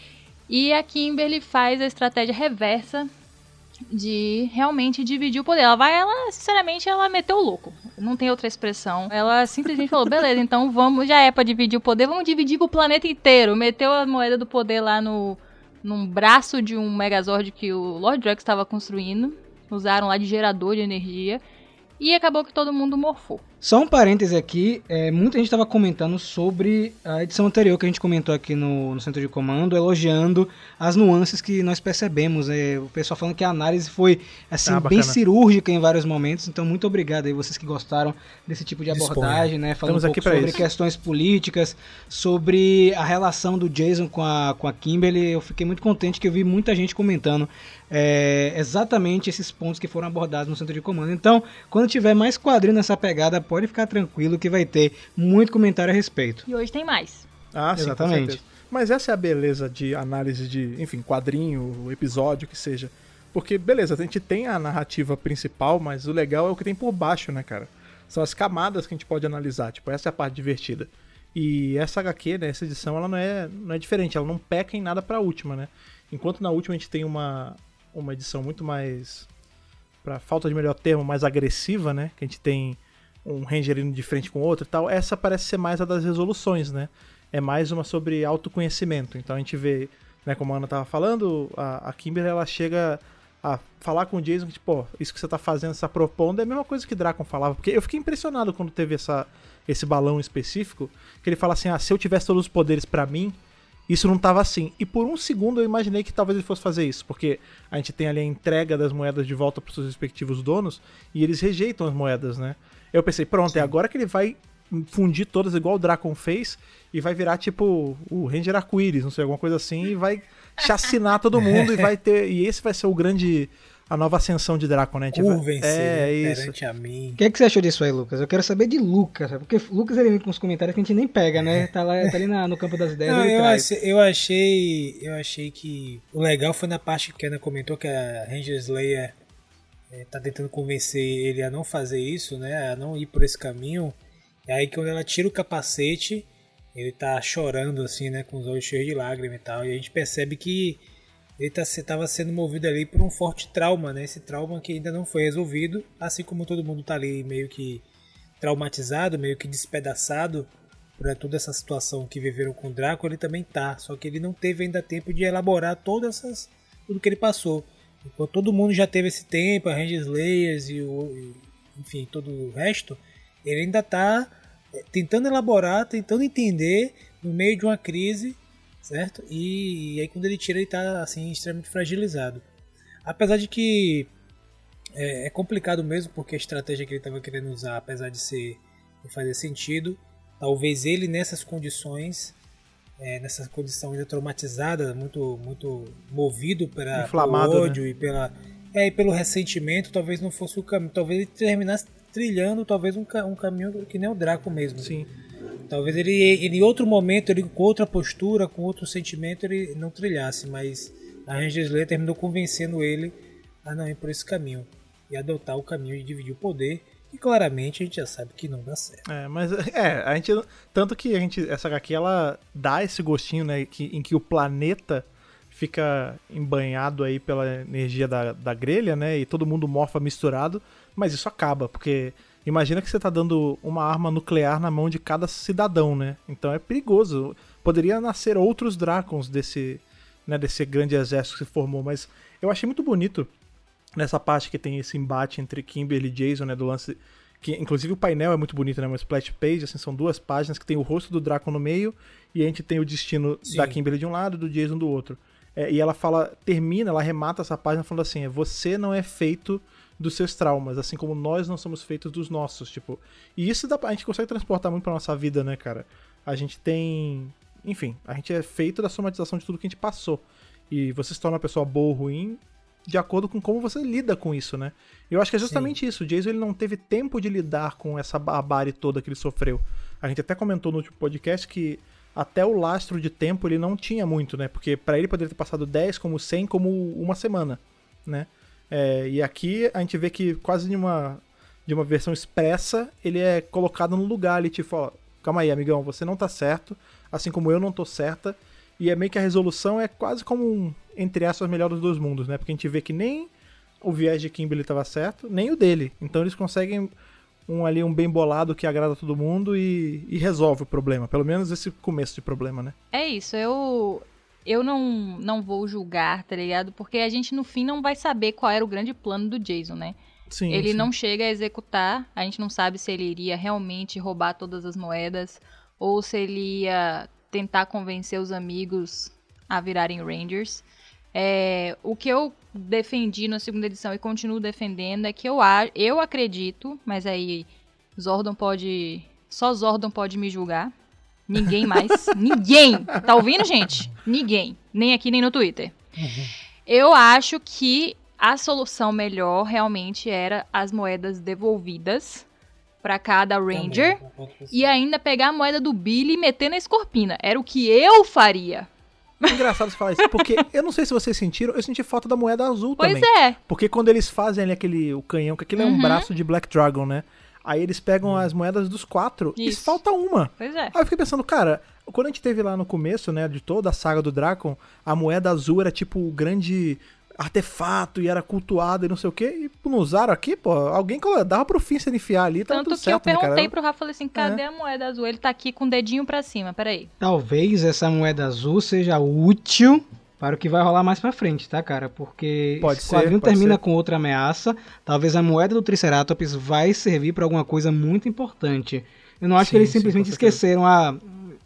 E a Kimberly faz a estratégia reversa de realmente dividir o poder. Ela vai, ela, sinceramente, ela meteu o louco. Não tem outra expressão. Ela simplesmente falou: beleza, então vamos, já é pra dividir o poder, vamos dividir pro planeta inteiro. Meteu a moeda do poder lá no num braço de um Megazord que o Lord Drax estava construindo. Usaram lá de gerador de energia. E acabou que todo mundo morfou. Só um parêntese aqui, é, muita gente estava comentando sobre a edição anterior que a gente comentou aqui no, no centro de comando, elogiando as nuances que nós percebemos. é, o pessoal falando que a análise foi assim Ah, bem cirúrgica em vários momentos. Então, muito obrigado aí vocês que gostaram desse tipo de Disponha. abordagem, né? Falando Estamos um pouco sobre isso. questões políticas, sobre a relação do Jason com a, com a Kimberly. Eu fiquei muito contente que eu vi muita gente comentando é, exatamente esses pontos que foram abordados no centro de comando. Então, quando tiver mais quadrinho nessa pegada, pode ficar tranquilo que vai ter muito comentário a respeito. E hoje tem mais. Ah, sim, Exatamente. Mas essa é a beleza de análise de, enfim, quadrinho, episódio, que seja. Porque, beleza, a gente tem a narrativa principal, mas o legal é o que tem por baixo, né, cara? São as camadas que a gente pode analisar. Tipo, essa é a parte divertida. E essa HQ, né, essa edição, ela não é, não é diferente. Ela não peca em nada pra última, né? Enquanto na última a gente tem uma, uma edição muito mais, pra falta de melhor termo, mais agressiva, né? Que a gente tem um Ranger indo de frente com outro e tal. Essa parece ser mais a das resoluções, né? É mais uma sobre autoconhecimento. Então a gente vê, né, como a Ana tava falando, a, a Kimberly ela chega a falar com o Jason que, tipo, isso que você tá fazendo, essa propondo, é a mesma coisa que Dracon falava. Porque eu fiquei impressionado quando teve essa, esse balão específico, que ele fala assim, ah, se eu tivesse todos os poderes pra mim, isso não tava assim. E por um segundo eu imaginei que talvez ele fosse fazer isso, porque a gente tem ali a entrega das moedas de volta pros seus respectivos donos, e eles rejeitam as moedas, né? Eu pensei, pronto, é agora que ele vai fundir todas igual o Dracon fez e vai virar tipo o Ranger Arco-Íris, não sei, alguma coisa assim, e vai chacinar todo mundo e vai ter. E esse vai ser o grande. a nova ascensão de Dracon, né? Vai- Curvem-se é, isso. perante a mim. O que, é que você achou disso aí, Lucas? Eu quero saber de Lucas, porque Lucas ele vem com os comentários que a gente nem pega, né? Tá, lá, tá ali na- no campo das ideias. Não, eu, achei, eu achei. Eu achei que o legal foi na parte que a Ana comentou que a Ranger Slayer eh, tá tentando convencer ele a não fazer isso, né? A não ir por esse caminho. E aí quando ela tira o capacete, ele tá chorando assim, né? Com os olhos cheios de lágrimas e tal. E a gente percebe que ele tá, tava sendo movido ali por um forte trauma, né? Esse trauma que ainda não foi resolvido, assim como todo mundo tá ali meio que traumatizado, meio que despedaçado por toda essa situação que viveram com o Draco, ele também tá. Só que ele não teve ainda tempo de elaborar todas essas tudo que ele passou. Enquanto todo mundo já teve esse tempo, a Ranger Slayers e o e, enfim, todo o resto, ele ainda tá eh, tentando elaborar, tentando entender no meio de uma crise, certo? E, e aí quando ele tira ele tá assim extremamente fragilizado. Apesar de que é, é complicado mesmo porque a estratégia que ele estava querendo usar, apesar de ser de fazer sentido, talvez ele nessas condições, é, nessa condição ainda traumatizada, muito muito movido pela, Inflamado, pelo né? ódio e pela é, e pelo ressentimento, talvez não fosse o caminho, talvez ele terminasse trilhando talvez um, um caminho que nem o Draco mesmo. Sim. Talvez ele, ele em outro momento, ele com outra postura, com outro sentimento, ele não trilhasse, mas a Ranger Slayer terminou convencendo ele a não ir por esse caminho e adotar o caminho de dividir o poder. E claramente a gente já sabe que não dá certo. É, mas é, a gente. Tanto que a gente. Essa HQ ela dá esse gostinho, né? Que, em que o planeta fica embanhado aí pela energia da, da grelha, né? E todo mundo morfa misturado. Mas isso acaba, porque imagina que você tá dando uma arma nuclear na mão de cada cidadão, né? Então é perigoso. Poderia nascer outros Dracons desse, né, desse grande exército que se formou, mas eu achei muito bonito nessa parte que tem esse embate entre Kimberly e Jason, né, do lance que inclusive o painel é muito bonito, né, uma splash page, assim, são duas páginas que tem o rosto do Draco no meio e a gente tem o destino Sim. da Kimberly de um lado e do Jason do outro. É, e ela fala, termina, ela remata essa página falando assim, é, você não é feito dos seus traumas, assim como nós não somos feitos dos nossos, tipo. E isso dá, a gente consegue transportar muito pra nossa vida, né, cara? A gente tem, enfim, a gente é feito da somatização de tudo que a gente passou. E você se torna uma pessoa boa ou ruim de acordo com como você lida com isso, né? Eu acho que é justamente isso. O Jason ele não teve tempo de lidar com essa barbárie toda que ele sofreu. A gente até comentou no último podcast que até o lastro de tempo ele não tinha muito, né? Porque pra ele poderia ter passado 10 como 100 como uma semana, né? É, e aqui a gente vê que quase de uma, de uma versão expressa ele é colocado no lugar ali, tipo, ó, calma aí, amigão, você não tá certo, assim como eu não tô certa. E é meio que a resolução é quase como um, entre aspas, melhor dos dois mundos, né? Porque a gente vê que nem o viés de Kimberly estava certo, nem o dele. Então eles conseguem um ali um bem bolado que agrada todo mundo e, e resolve o problema. Pelo menos esse começo de problema, né? É isso, eu eu não não vou julgar, tá ligado? Porque a gente no fim não vai saber qual era o grande plano do Jason, né? Sim. ele sim. não chega a executar, a gente não sabe se ele iria realmente roubar todas as moedas ou se ele ia tentar convencer os amigos a virarem Rangers. É, o que eu defendi na segunda edição e continuo defendendo é que eu, eu acredito, mas aí Zordon pode. Só Zordon pode me julgar. Ninguém mais. ninguém! Tá ouvindo, gente? Ninguém. Nem aqui, nem no Twitter. Eu acho que a solução melhor realmente era as moedas devolvidas pra cada Ranger e ainda pegar a moeda do Billy e meter na escorpina. Era o que eu faria. É engraçado você falar isso, porque eu não sei se vocês sentiram, eu senti falta da moeda azul Pois também. é. Porque quando eles fazem ali aquele o canhão, que aquilo é um Uhum. braço de Black Dragon, né? Aí eles pegam as moedas dos quatro e Isso. falta uma. Pois é. Aí eu fiquei pensando, cara, quando a gente teve lá no começo, né, de toda a saga do Drakon, a moeda azul era tipo o grande artefato e era cultuado e não sei o quê. E não usaram aqui, pô, alguém dava pro fim se enfiar ali, tava Tanto tudo que certo, eu né, perguntei cara? pro Rafa, falei assim, cadê a moeda azul? Ele tá aqui com o dedinho pra cima, peraí. Talvez essa moeda azul seja útil para o que vai rolar mais pra frente, tá, cara? Porque Pode esse ser, quadrinho pode termina ser. com outra ameaça. Talvez a moeda do Triceratops vai servir pra alguma coisa muito importante. Eu não acho que Sim, eles sim, simplesmente certeza. esqueceram a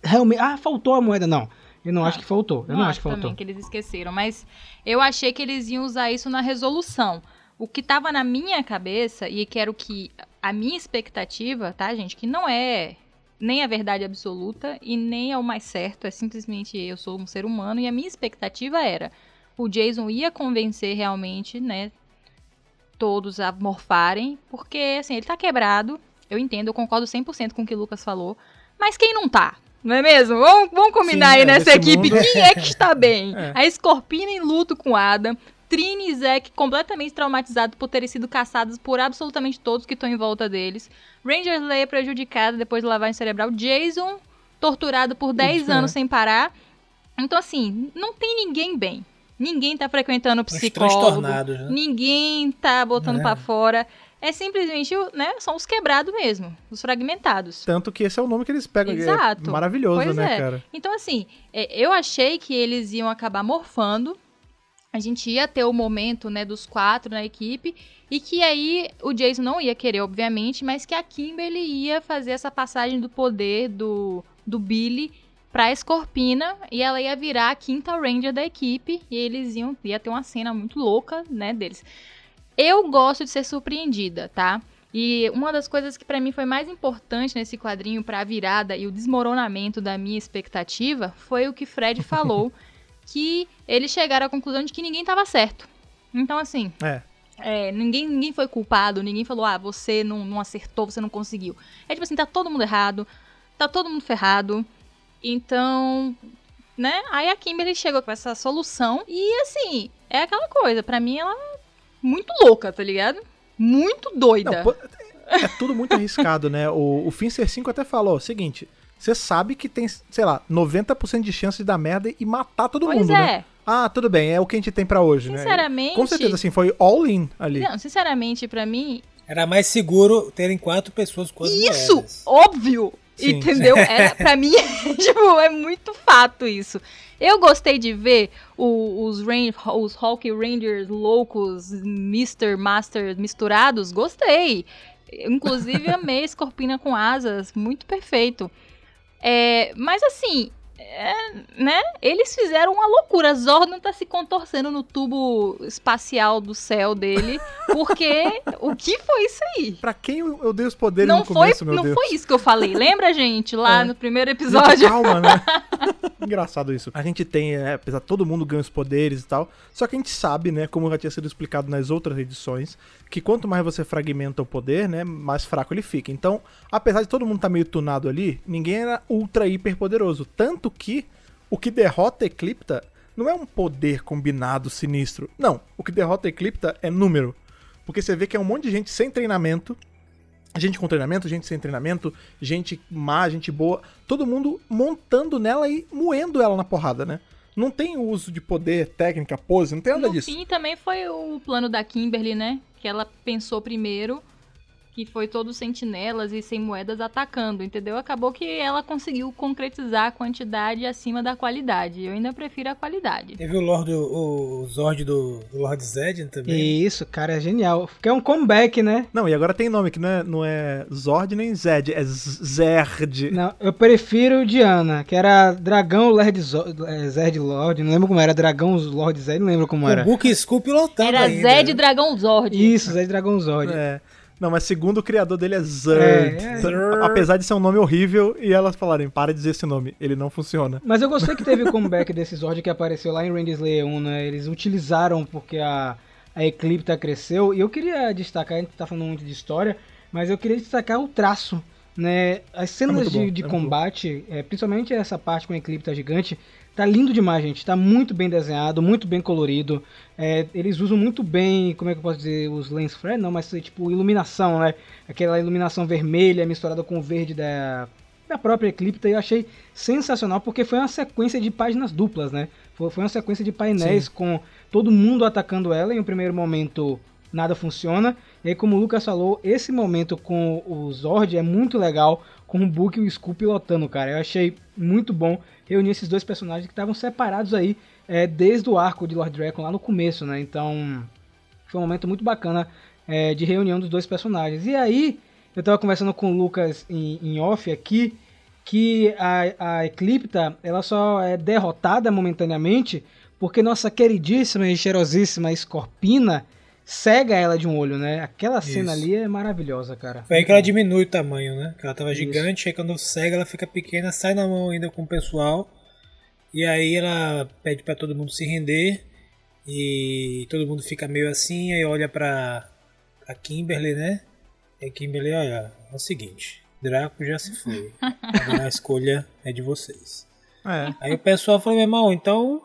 realmente, ah, faltou a moeda não. Eu não acho que faltou. Eu não, acho que faltou. também que eles esqueceram, mas eu achei que eles iam usar isso na resolução. O que tava na minha cabeça e que era o que a minha expectativa, tá, gente, que não é nem a verdade absoluta e nem é o mais certo, é simplesmente eu sou um ser humano e a minha expectativa era o Jason ia convencer realmente, né, todos a morfarem, porque assim, ele tá quebrado, eu entendo, eu concordo 100% com o que o Lucas falou, mas quem não tá? Não é mesmo? Vamos, vamos combinar Sim, aí é, nessa equipe. mundo- Quem é que está bem? É. A Scorpina em luto com Adam. Trini e Zack completamente traumatizados por terem sido caçados por absolutamente todos que estão em volta deles. Ranger Leia prejudicada depois de lavagem cerebral. Jason torturado por 10 é. anos sem parar. Então, assim, não tem ninguém bem. Ninguém tá frequentando Os psicólogo. né? Ninguém tá botando É. pra fora. É simplesmente, né, são os quebrados mesmo, os fragmentados. Tanto que esse é o nome que eles pegam. que Exato. É maravilhoso, Pois né, é. cara? Então, assim, é, eu achei que eles iam acabar morfando. A gente ia ter o momento, né, dos quatro na equipe. E que aí o Jason não ia querer, obviamente, mas que a Kimberly ia fazer essa passagem do poder do, do Billy pra Escorpina. E ela ia virar a quinta Ranger da equipe. E eles iam ia ter uma cena muito louca, né, deles. Eu gosto de ser surpreendida, tá? E uma das coisas que pra mim foi mais importante nesse quadrinho pra virada e o desmoronamento da minha expectativa foi o que Fred falou, que eles chegaram à conclusão de que ninguém tava certo. Então assim, É. é, ninguém, ninguém foi culpado, ninguém falou, ah, você não, não acertou, você não conseguiu. É tipo assim, tá todo mundo errado, tá todo mundo ferrado. Então, né? Aí a Kimberly chegou com essa solução e assim, é aquela coisa, pra mim ela muito louca, tá ligado? Muito doida. Não, é tudo muito arriscado, né? O, o Fincer 5 até falou o seguinte: você sabe que tem, sei lá, 90% de chance de dar merda e matar todo pois mundo, é. né? Ah, tudo bem, é o que a gente tem pra hoje, né? Sinceramente. Com certeza, assim, foi all in ali. Não, sinceramente, pra mim, Era mais seguro terem quatro pessoas as isso, moedas. óbvio, Sim. entendeu? Era, pra mim, tipo, é muito fato isso. Eu gostei de ver o- os, Ran- os Hulk Rangers loucos, Mr. Master misturados, gostei. Inclusive, amei a Escorpina com asas, muito perfeito. É, mas assim, é, né? Eles fizeram uma loucura. Zordon tá se contorcendo no tubo espacial do céu dele, porque o que foi isso aí? Pra quem eu, dei os poderes não no foi, começo, meu não Deus? foi isso que eu falei. Lembra, gente, lá É. no primeiro episódio? Calma, né? engraçado isso. A gente tem, é, apesar de todo mundo ganha os poderes e tal, só que a gente sabe, né, como já tinha sido explicado nas outras edições, que quanto mais você fragmenta o poder, né, mais fraco ele fica. Então, apesar de todo mundo estar meio tunado ali, ninguém era ultra hiper poderoso. Tanto que o que derrota Eclipta não é um poder combinado sinistro. Não, o que derrota Eclipta é número. Porque você vê que é um monte de gente sem treinamento, gente com treinamento, gente sem treinamento, gente má, gente boa, todo mundo montando nela e moendo ela na porrada, né? Não tem uso de poder, técnica, pose, não tem nada no disso. fim também foi o plano da Kimberly, né? Que ela pensou primeiro que foi todos sentinelas e sem moedas atacando, entendeu? Acabou que ela conseguiu concretizar a quantidade acima da qualidade. Eu ainda prefiro a qualidade. Teve o Lord, o Zord do, do Lord Zed também. Isso, cara, é genial. Que é um comeback, né? Não, e agora tem nome que não é, não é Zord nem Zed, é Zerd. Não, eu prefiro o Diana, que era Dragão Lord é, Zed Lord, não lembro como era, Dragão Lord Zed, não lembro como O era. Book Scoop lotado Era ainda. Zed Dragão Zord. Isso, Zed Dragão Zord. É. Não, mas segundo o criador dele é Zerd. É, é. Apesar de ser um nome horrível, e elas falarem, para de dizer esse nome, ele não funciona. Mas eu gostei que teve o comeback desse Zord que apareceu lá em Randy Slayer 1, né? Eles utilizaram porque a, a Eclipta cresceu. E eu queria destacar, a gente tá falando muito de história, mas eu queria destacar o traço, né? As cenas muito de, bom, de é combate, é, principalmente essa parte com a Eclipta gigante, tá lindo demais, gente. Tá muito bem desenhado, muito bem colorido. É, eles usam muito bem, como é que eu posso dizer, os lens flare, não, mas tipo iluminação, né? Aquela iluminação vermelha misturada com o verde da, da própria Eclipta e eu achei sensacional porque foi uma sequência de páginas duplas, né? Foi, foi uma sequência de painéis com todo mundo atacando ela. Em um primeiro momento nada funciona. E aí, como o Lucas falou, esse momento com o Zord é muito legal, com o Book e o Skull pilotando, cara. Eu achei muito bom reunir esses dois personagens que estavam separados aí é, desde o arco de Lord Dragon lá no começo, né? Então foi um momento muito bacana é, de reunião dos dois personagens. E aí, eu tava conversando com o Lucas em, em off aqui, que a, a Eclipta, ela só é derrotada momentaneamente porque nossa queridíssima e cheirosíssima Scorpina cega ela de um olho, né? Aquela cena Isso. ali é maravilhosa, cara. Foi aí que ela diminui o tamanho, né? Que ela tava Isso. gigante, aí quando cega ela fica pequena, sai na mão ainda com o pessoal. E aí ela pede pra todo mundo se render. E todo mundo fica meio assim, aí olha pra a Kimberly, né? E a Kimberly, olha, é o seguinte, Draco já se foi. Agora a escolha é de vocês. É. Aí o pessoal falou, meu irmão, então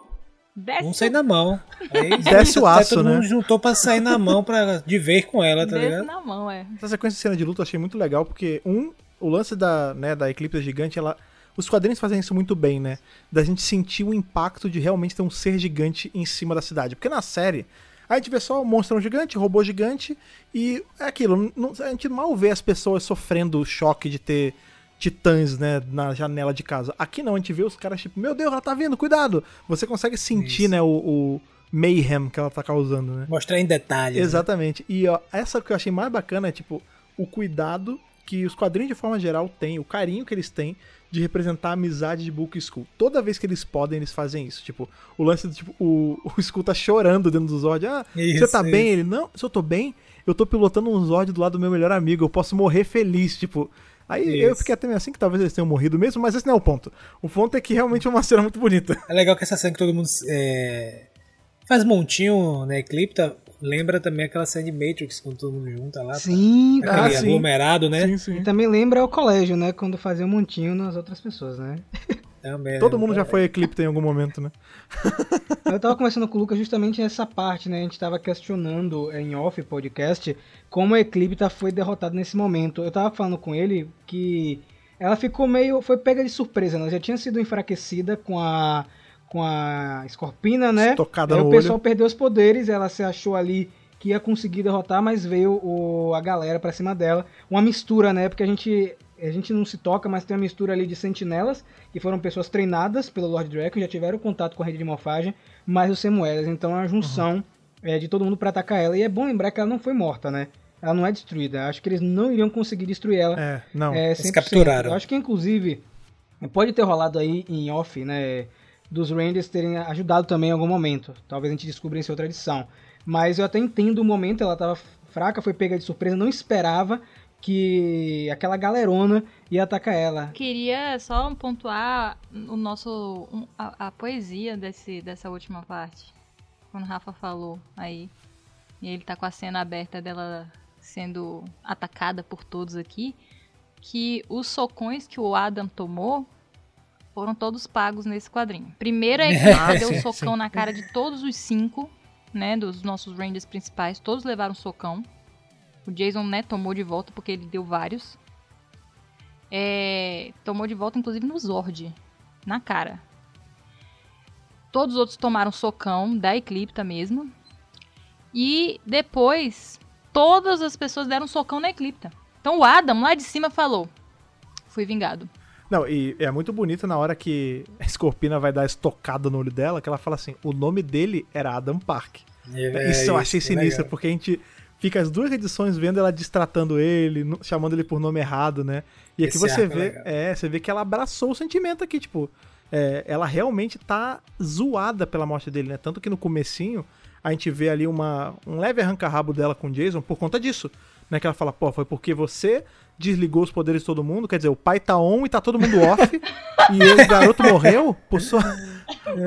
Desce, vamos sair na mão. Aí Desce o aço, todo né? mundo juntou pra sair na mão pra, de vez com ela, tá desce ligado? na mão, é. Essa sequência de cena de luta eu achei muito legal, porque, um, o lance da, né, da Eclipse Gigante, ela. Os quadrinhos fazem isso muito bem, né? Da gente sentir o impacto de realmente ter um ser gigante em cima da cidade. Porque na série, a gente vê só um monstrão gigante, robô gigante, e é aquilo. não- a gente mal vê as pessoas sofrendo o choque de ter titãs, né, na janela de casa. Aqui não, a gente vê os caras tipo, meu Deus, ela tá vindo, cuidado! Você consegue sentir, Isso. né, o, o mayhem que ela tá causando, né? Mostrar em detalhes. né? Exatamente. E ó, essa que eu achei mais bacana é, tipo, o cuidado que os quadrinhos de forma geral têm, o carinho que eles têm de representar a amizade de Book e Skull. Toda vez que eles podem, eles fazem isso. Tipo, o lance do tipo, o, o Skull tá chorando dentro do Zord. Ah, Isso, você tá isso. bem? Ele, não, se eu tô bem, eu tô pilotando um Zord do lado do meu melhor amigo, eu posso morrer feliz, tipo. Aí eu Isso. fiquei até meio assim que talvez eles tenham morrido mesmo, mas esse não é o ponto. O ponto é que realmente é uma cena muito bonita. É legal que essa cena que todo mundo é, faz montinho na Eclipta lembra também aquela cena de Matrix quando todo mundo junta lá. Sim, tá? Aquele Ah, sim. aglomerado, né? Sim, sim. E também lembra o colégio, né? Quando fazia um montinho nas outras pessoas, né? Também, Todo né? mundo já foi Eclipse em algum momento, né? Eu tava conversando com o Lucas justamente essa parte, né? A gente tava questionando em off podcast como a Eclipta foi derrotada nesse momento. Eu tava falando com ele que ela ficou meio. foi pega de surpresa, né? Ela já tinha sido enfraquecida com a. com a Escorpina, né? Estocada Aí no o pessoal olho. perdeu os poderes, ela se achou ali que ia conseguir derrotar, mas veio o, a galera pra cima dela. Uma mistura, né? Porque a gente, a gente não se toca, mas tem uma mistura ali de sentinelas, que foram pessoas treinadas pelo Lord Draco, já tiveram contato com a rede de morfagem, mais os Semuelas. Então é uma junção é, de todo mundo pra atacar ela. E é bom lembrar que ela não foi morta, né? Ela não é destruída. Acho que eles não iriam conseguir destruir ela. É, não. É, Eles 100%. capturaram. Eu acho que, inclusive, pode ter rolado aí em off, né? Dos Rangers terem ajudado também em algum momento. Talvez a gente descubra em outra edição. Mas eu até entendo o momento, ela tava fraca, foi pega de surpresa, não esperava que aquela galerona ia atacar ela. Queria só pontuar o nosso a, a poesia desse, dessa última parte. Quando o Rafa falou aí. E ele tá com a cena aberta dela sendo atacada por todos aqui. Que os socões que o Adam tomou foram todos pagos nesse quadrinho. Primeiro a equipe Ah, deu um socão sim. na cara de todos os cinco, né? Dos nossos Rangers principais. Todos levaram socão. O Jason, né, tomou de volta porque ele deu vários. É, tomou de volta, inclusive, no Zord. Na cara. Todos os outros tomaram socão da Eclipta mesmo. E depois, todas as pessoas deram socão na Eclipta. Então o Adam, lá de cima, falou: Fui vingado. Não, e é muito bonito na hora que a Scorpina vai dar a estocada no olho dela, que ela fala assim, o nome dele era Adam Park. É, isso eu achei é sinistro, legal. porque a gente fica as duas edições vendo ela distratando ele, chamando ele por nome errado, né? E aqui Esse você é vê, legal. é, você vê que ela abraçou o sentimento aqui, tipo, é, ela realmente tá zoada pela morte dele, né? Tanto que no comecinho a gente vê ali uma, um leve arranca-rabo dela com o Jason por conta disso, né? Que ela fala, pô, foi porque você desligou os poderes de todo mundo, quer dizer, o pai tá on e tá todo mundo off, e o garoto morreu por sua,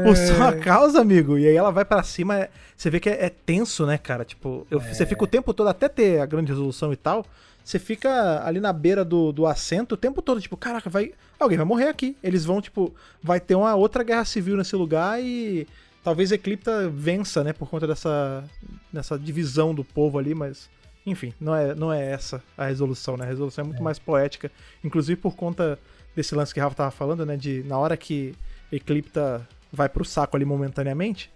por sua causa, amigo. E aí ela vai pra cima, é- você vê que é, é tenso, né, cara? Tipo, eu- você fica o tempo todo, até ter a grande resolução e tal, você fica ali na beira do, do assento o tempo todo, tipo, caraca, vai. Alguém vai morrer aqui. Eles vão, tipo, vai ter uma outra guerra civil nesse lugar e talvez Eclipta vença, né, por conta dessa, dessa divisão do povo ali, mas. Enfim, não é, não é essa a resolução, né? A resolução é muito mais poética. Inclusive por conta desse lance que o Rafa tava falando, né? De na hora que Eclipta vai pro saco ali momentaneamente,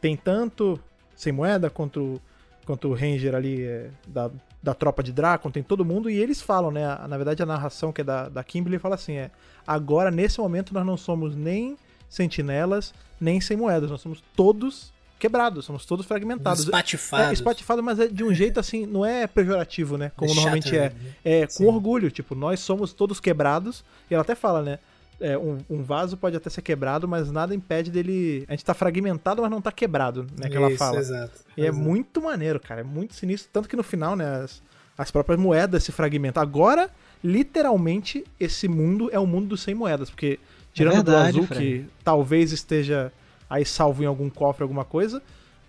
tem tanto sem moeda quanto, o- quanto o Ranger ali é, da, da tropa de Dracon, tem todo mundo, e eles falam, né? a- Na verdade, a narração que é da, da Kimberly fala assim: é agora, nesse momento, nós não somos nem sentinelas, nem sem moedas, nós somos todos quebrados, somos todos fragmentados. Espatifado. É, espatifado, mas é de um jeito assim, não é pejorativo, né? Como normalmente é. Shattered, né? É, com Sim. orgulho, tipo, nós somos todos quebrados. E ela até fala, né? é, um, um vaso pode até ser quebrado, mas nada impede dele. A gente tá fragmentado, mas não tá quebrado, né? Que ela Isso, fala. Exato. E é exato. muito maneiro, cara. É muito sinistro. Tanto que no final, né? As, as próprias moedas se fragmentam. Agora, literalmente, esse mundo é o mundo dos sem moedas. Porque, tirando verdade, do azul, Fred. que talvez esteja aí salvo em algum cofre, alguma coisa,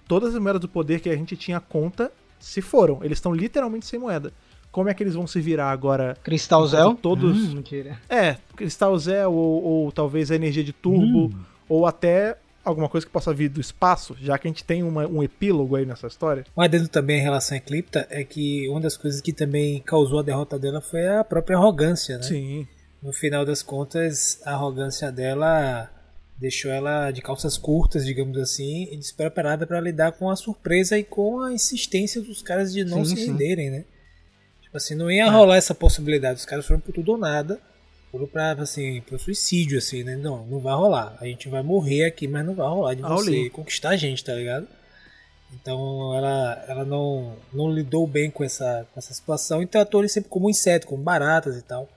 todas as moedas do poder que a gente tinha conta se foram. Eles estão literalmente sem moeda. Como é que eles vão se virar agora? Cristal Zel? Todos- Hum, mentira. É, Cristal Zé, ou, ou talvez a energia de turbo, ou até alguma coisa que possa vir do espaço, já que a gente tem uma- um epílogo aí nessa história. Um adendo também em relação à Eclipta é que uma das coisas que também causou a derrota dela foi a própria arrogância, né? Sim. No final das contas, a arrogância dela deixou ela de calças curtas, digamos assim, e despreparada para lidar com a surpresa e com a insistência dos caras de não Sim, se sim. renderem, né? Tipo assim, não ia rolar essa possibilidade. Os caras foram por tudo ou nada. Foram pra, assim, pro suicídio, assim, né? Não, não vai rolar. A gente vai morrer aqui, mas não vai rolar de você in. conquistar a gente, tá ligado? Então ela, ela não, não lidou bem com essa, com essa situação e tratou ele sempre como um inseto, como baratas e tal.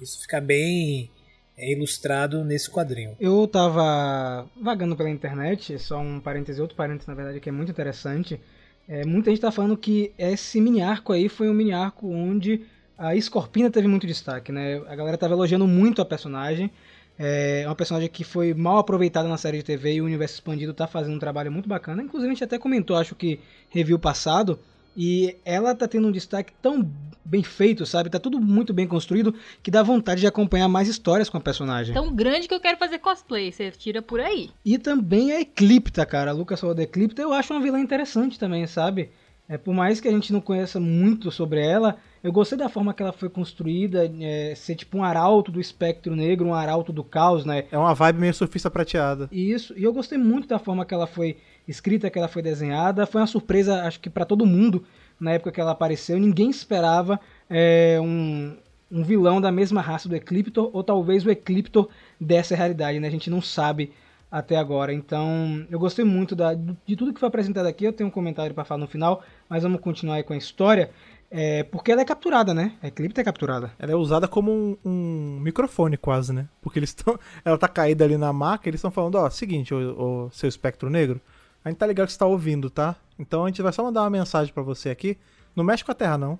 Isso fica bem é, ilustrado nesse quadrinho. Eu tava vagando pela internet, só um parêntese, outro parêntese na verdade que é muito interessante. É, muita gente tá falando que esse mini arco aí foi um mini arco onde a Scorpina teve muito destaque, né? A galera tava elogiando muito a personagem. É uma personagem que foi mal aproveitada na série de TV e o Universo Expandido tá fazendo um trabalho muito bacana. Inclusive a gente até comentou, acho que review passado, e ela tá tendo um destaque tão bem feito, sabe? Tá tudo muito bem construído que dá vontade de acompanhar mais histórias com a personagem. Tão grande que eu quero fazer cosplay. Você tira por aí. E também a Eclipta, cara. A Lucas falou da Eclipta, eu acho uma vilã interessante também, sabe? É, por mais que a gente não conheça muito sobre ela, eu gostei da forma que ela foi construída, é, ser tipo um arauto do espectro negro, um arauto do caos, né? É uma vibe meio surfista prateada. E Isso, e eu gostei muito da forma que ela foi escrita, que ela foi desenhada. Foi uma surpresa, acho que pra todo mundo, na época que ela apareceu. Ninguém esperava é, um, um vilão da mesma raça do Ecliptor, ou talvez o Ecliptor dessa realidade, né? A gente não sabe até agora. Então, eu gostei muito da, de tudo que foi apresentado aqui. Eu tenho um comentário pra falar no final, mas vamos continuar aí com a história. É, porque ela é capturada, né? A Ecliptor é capturada. Ela é usada como um, um microfone quase, né? Porque eles estão. Ela tá caída ali na maca, eles estão falando, ó, seguinte, ô, ô, seu espectro negro, a gente tá ligado que você tá ouvindo, tá? Então a gente vai só mandar uma mensagem pra você aqui. Não mexe com a Terra, não.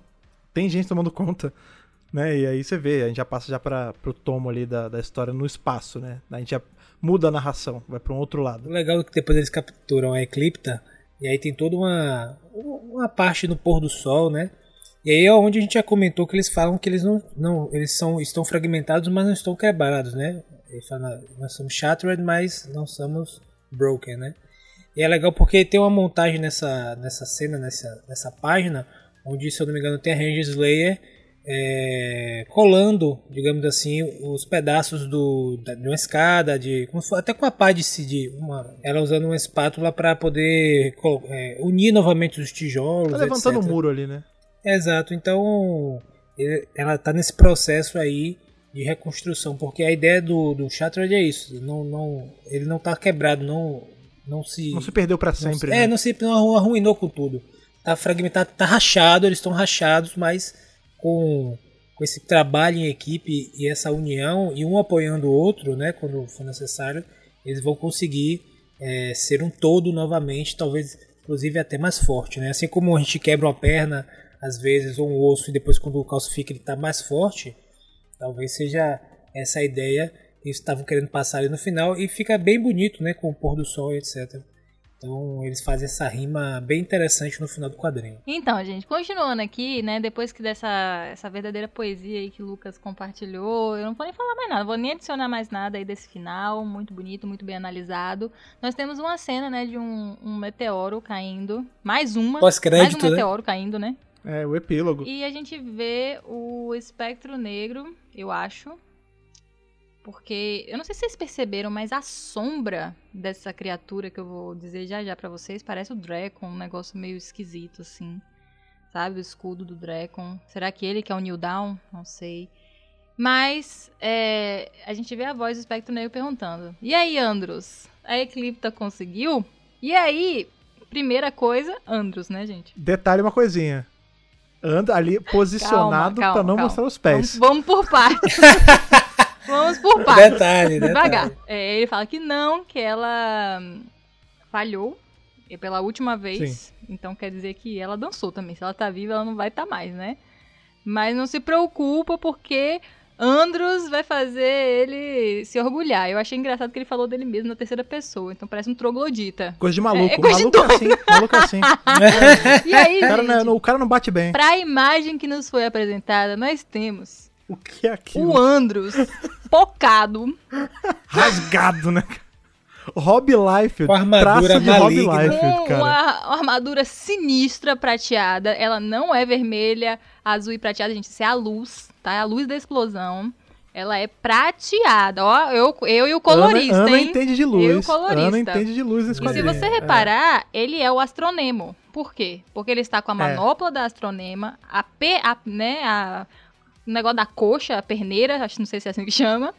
tem gente tomando conta, né? E aí você vê, a gente já passa já para pro tomo ali da, da história no espaço, né? A gente já muda a narração, vai para um outro O lado. legal é que depois eles capturam a Eclipta, e aí tem toda uma, uma parte no pôr do sol, né? E aí é onde a gente já comentou que eles falam que eles não, não eles são, estão fragmentados, mas não estão quebrados, né? Ele fala, nós somos shattered, mas não somos broken, né? E é legal porque tem uma montagem nessa, nessa cena, nessa, nessa página, onde, se eu não me engano, tem a Ranger Slayer é, colando, digamos assim, os pedaços do, da- de uma escada, de, for- até com a pá de, se- de uma, ela usando uma espátula para poder é, unir novamente os tijolos. Tá levantando o etc. muro ali, né? Exato, então ele- ela está nesse processo aí de reconstrução, porque a ideia do, do Shattered é isso, não, não, ele não está quebrado, não, não se... Não se perdeu para sempre, se- né? É, não se não arruinou com tudo. Tá fragmentado, tá rachado, eles estão rachados, mas com, com esse trabalho em equipe e essa união, e um apoiando o outro, né, quando for necessário, eles vão conseguir é, ser um todo novamente, talvez inclusive até mais forte, né? Assim como a gente quebra uma perna às vezes ou um osso e depois quando calcifica ele está mais forte, talvez seja essa ideia eles estavam querendo passar ali no final e fica bem bonito, né, com o pôr do sol e etc. Então eles fazem essa rima bem interessante no final do quadrinho. Então, gente, continuando aqui, né? Depois que dessa essa verdadeira poesia aí que o Lucas compartilhou, eu não vou nem falar mais nada, não vou nem adicionar mais nada aí desse final, muito bonito, muito bem analisado. Nós temos uma cena, né, de um, um meteoro caindo, mais uma, mais um Pós-crédito, né? meteoro caindo, né? É, o epílogo. E a gente vê o espectro negro, eu acho. Porque eu não sei se vocês perceberam, mas a sombra dessa criatura que eu vou dizer já já pra vocês parece o Drecon, um negócio meio esquisito assim. Sabe, o escudo do Drecon. Será que ele que é o New Down? Não sei. Mas é, a gente vê a voz do espectro negro perguntando: E aí, Andros? A Eclipta conseguiu? E aí, primeira coisa, Andros, né, gente? Detalhe uma coisinha. Anda ali posicionado pra não calma. mostrar os Vamos, pés. vamos por partes. vamos por partes. Detalhe, detalhe. Devagar. É, ele fala que não, que ela hum, falhou pela última vez. Então quer dizer que ela dançou também. Se ela tá viva, ela não vai estar mais, né? Mas não se preocupa, porque Andros vai fazer ele se orgulhar. Eu achei engraçado que ele falou dele mesmo na terceira pessoa. Então parece um troglodita. Coisa de maluco. É, é coisa de maluco é assim. Maluco é assim. E aí, O cara, não, gente, é- o cara não bate bem. pra imagem que nos foi apresentada, nós temos O que é aquilo? o Andros pocado, Rasgado, né? Rob Liefeld. Com a armadura traço de Rob. Liefeld, com cara. uma, uma armadura sinistra prateada. Ela não é vermelha, azul e prateada, gente. Isso é a luz, tá? É a luz da explosão. Ela é prateada. Ó, eu, eu e o colorista, Ana, Ana hein? entende de Eu e luz. o colorista. Ana entende de luz nesse E se você É. reparar, ele é o astronemo. Por quê? Porque ele está com a É. manopla da astronema, a, pe, a, né, a, negócio da coxa, a perneira, acho não sei se é assim que chama.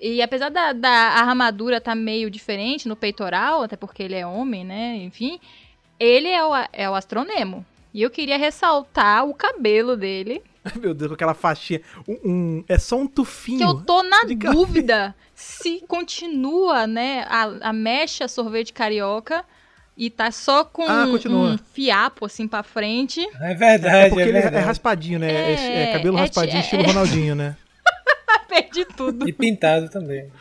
E apesar da, da armadura estar meio diferente no peitoral, até porque ele é homem, né? Enfim, ele é o, é o astronemo. E eu queria ressaltar o cabelo dele, Meu Deus, com aquela faixinha. Um, um- é só um tufinho. que eu tô na cabelo. dúvida se continua, né, a, a mecha sorvete carioca e tá só com Ah, um fiapo assim pra frente. É verdade, É é, porque ele é, é verdade. raspadinho, né? É, É, é cabelo é raspadinho, ti- estilo é- Ronaldinho, né? Perdi tudo. E pintado também.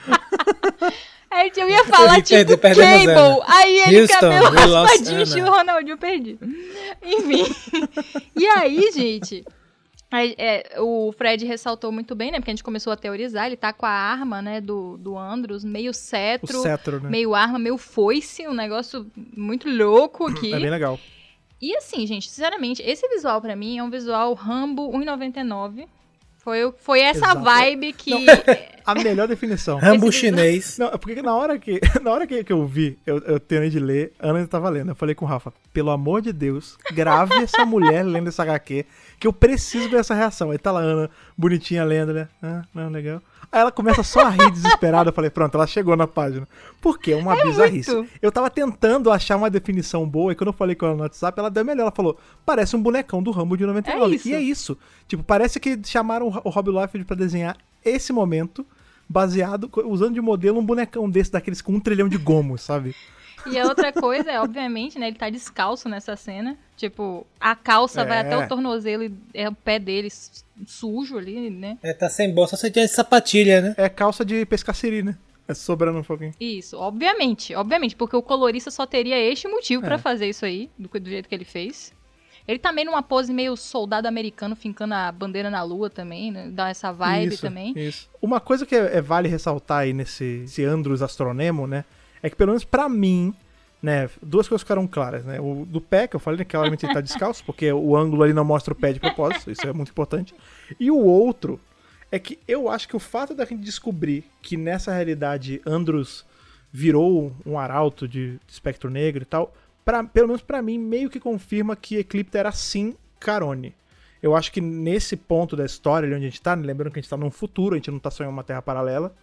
Aí eu ia falar Perdi, tipo perdi, Cable. Aí ele Houston, cabelo raspadinho, estilo Ronaldinho, perdi. Enfim. e aí, gente... aí, é, o Fred ressaltou muito bem, né? Porque a gente começou a teorizar. Ele tá com a arma, né? Do, do Andros, meio O cetro, cetro, né? meio arma, meio foice. Um negócio muito louco aqui. É bem legal. E assim, gente, sinceramente, esse visual pra mim é um visual Rambo 1,99. Foi, foi essa Exato. vibe que. A melhor definição. Rambo chinês. Não, é porque na hora que, na hora que, eu vi, eu, eu terminei de ler, a Ana ainda tava lendo. Eu falei com o Rafa, pelo amor de Deus, grave essa mulher lendo esse HQ, que eu preciso ver essa reação. Aí tá lá a Ana, bonitinha, lendo, né? Ah, não, legal. Aí ela começa só a rir desesperada. Eu falei, pronto, ela chegou na página. Por quê? Uma bizarrice. muito. Eu tava tentando achar uma definição boa, e quando eu falei com ela no WhatsApp, ela deu melhor. Ela falou, parece um bonecão do Rambo de 99. É isso. E é isso. Tipo, parece que chamaram o Rob Liefeld pra desenhar esse momento, baseado, usando de modelo um bonecão desse, daqueles com um trilhão de gomos, sabe? E a outra coisa é, obviamente, né, ele tá descalço nessa cena. Tipo, a calça vai É. até o tornozelo e é o pé dele sujo ali, né? É, tá sem bola, só se tiver sapatilha, né? É calça de pescaciri, né? É sobrando um pouquinho. Isso, obviamente, obviamente, porque o colorista só teria este motivo pra É. fazer isso aí, do, do jeito que ele fez. Ele também numa pose meio soldado americano, fincando a bandeira na lua também, né? Dá essa vibe isso, também. Isso. Uma coisa que é, é vale ressaltar aí nesse esse Andros Astronemo, né? É que pelo menos pra mim, né? Duas coisas ficaram claras, né? O do pé, que eu falei, né? Que claramente ele tá descalço, porque o ângulo ali não mostra o pé de propósito, isso é muito importante. E o outro é que eu acho que o fato da gente descobrir que nessa realidade Andros virou um arauto de espectro negro e tal, pra, pelo menos pra mim, meio que confirma que Eclipse era sim Carone. Eu acho que nesse ponto da história, onde a gente tá, lembrando que a gente tá num futuro, a gente não tá só em uma terra paralela,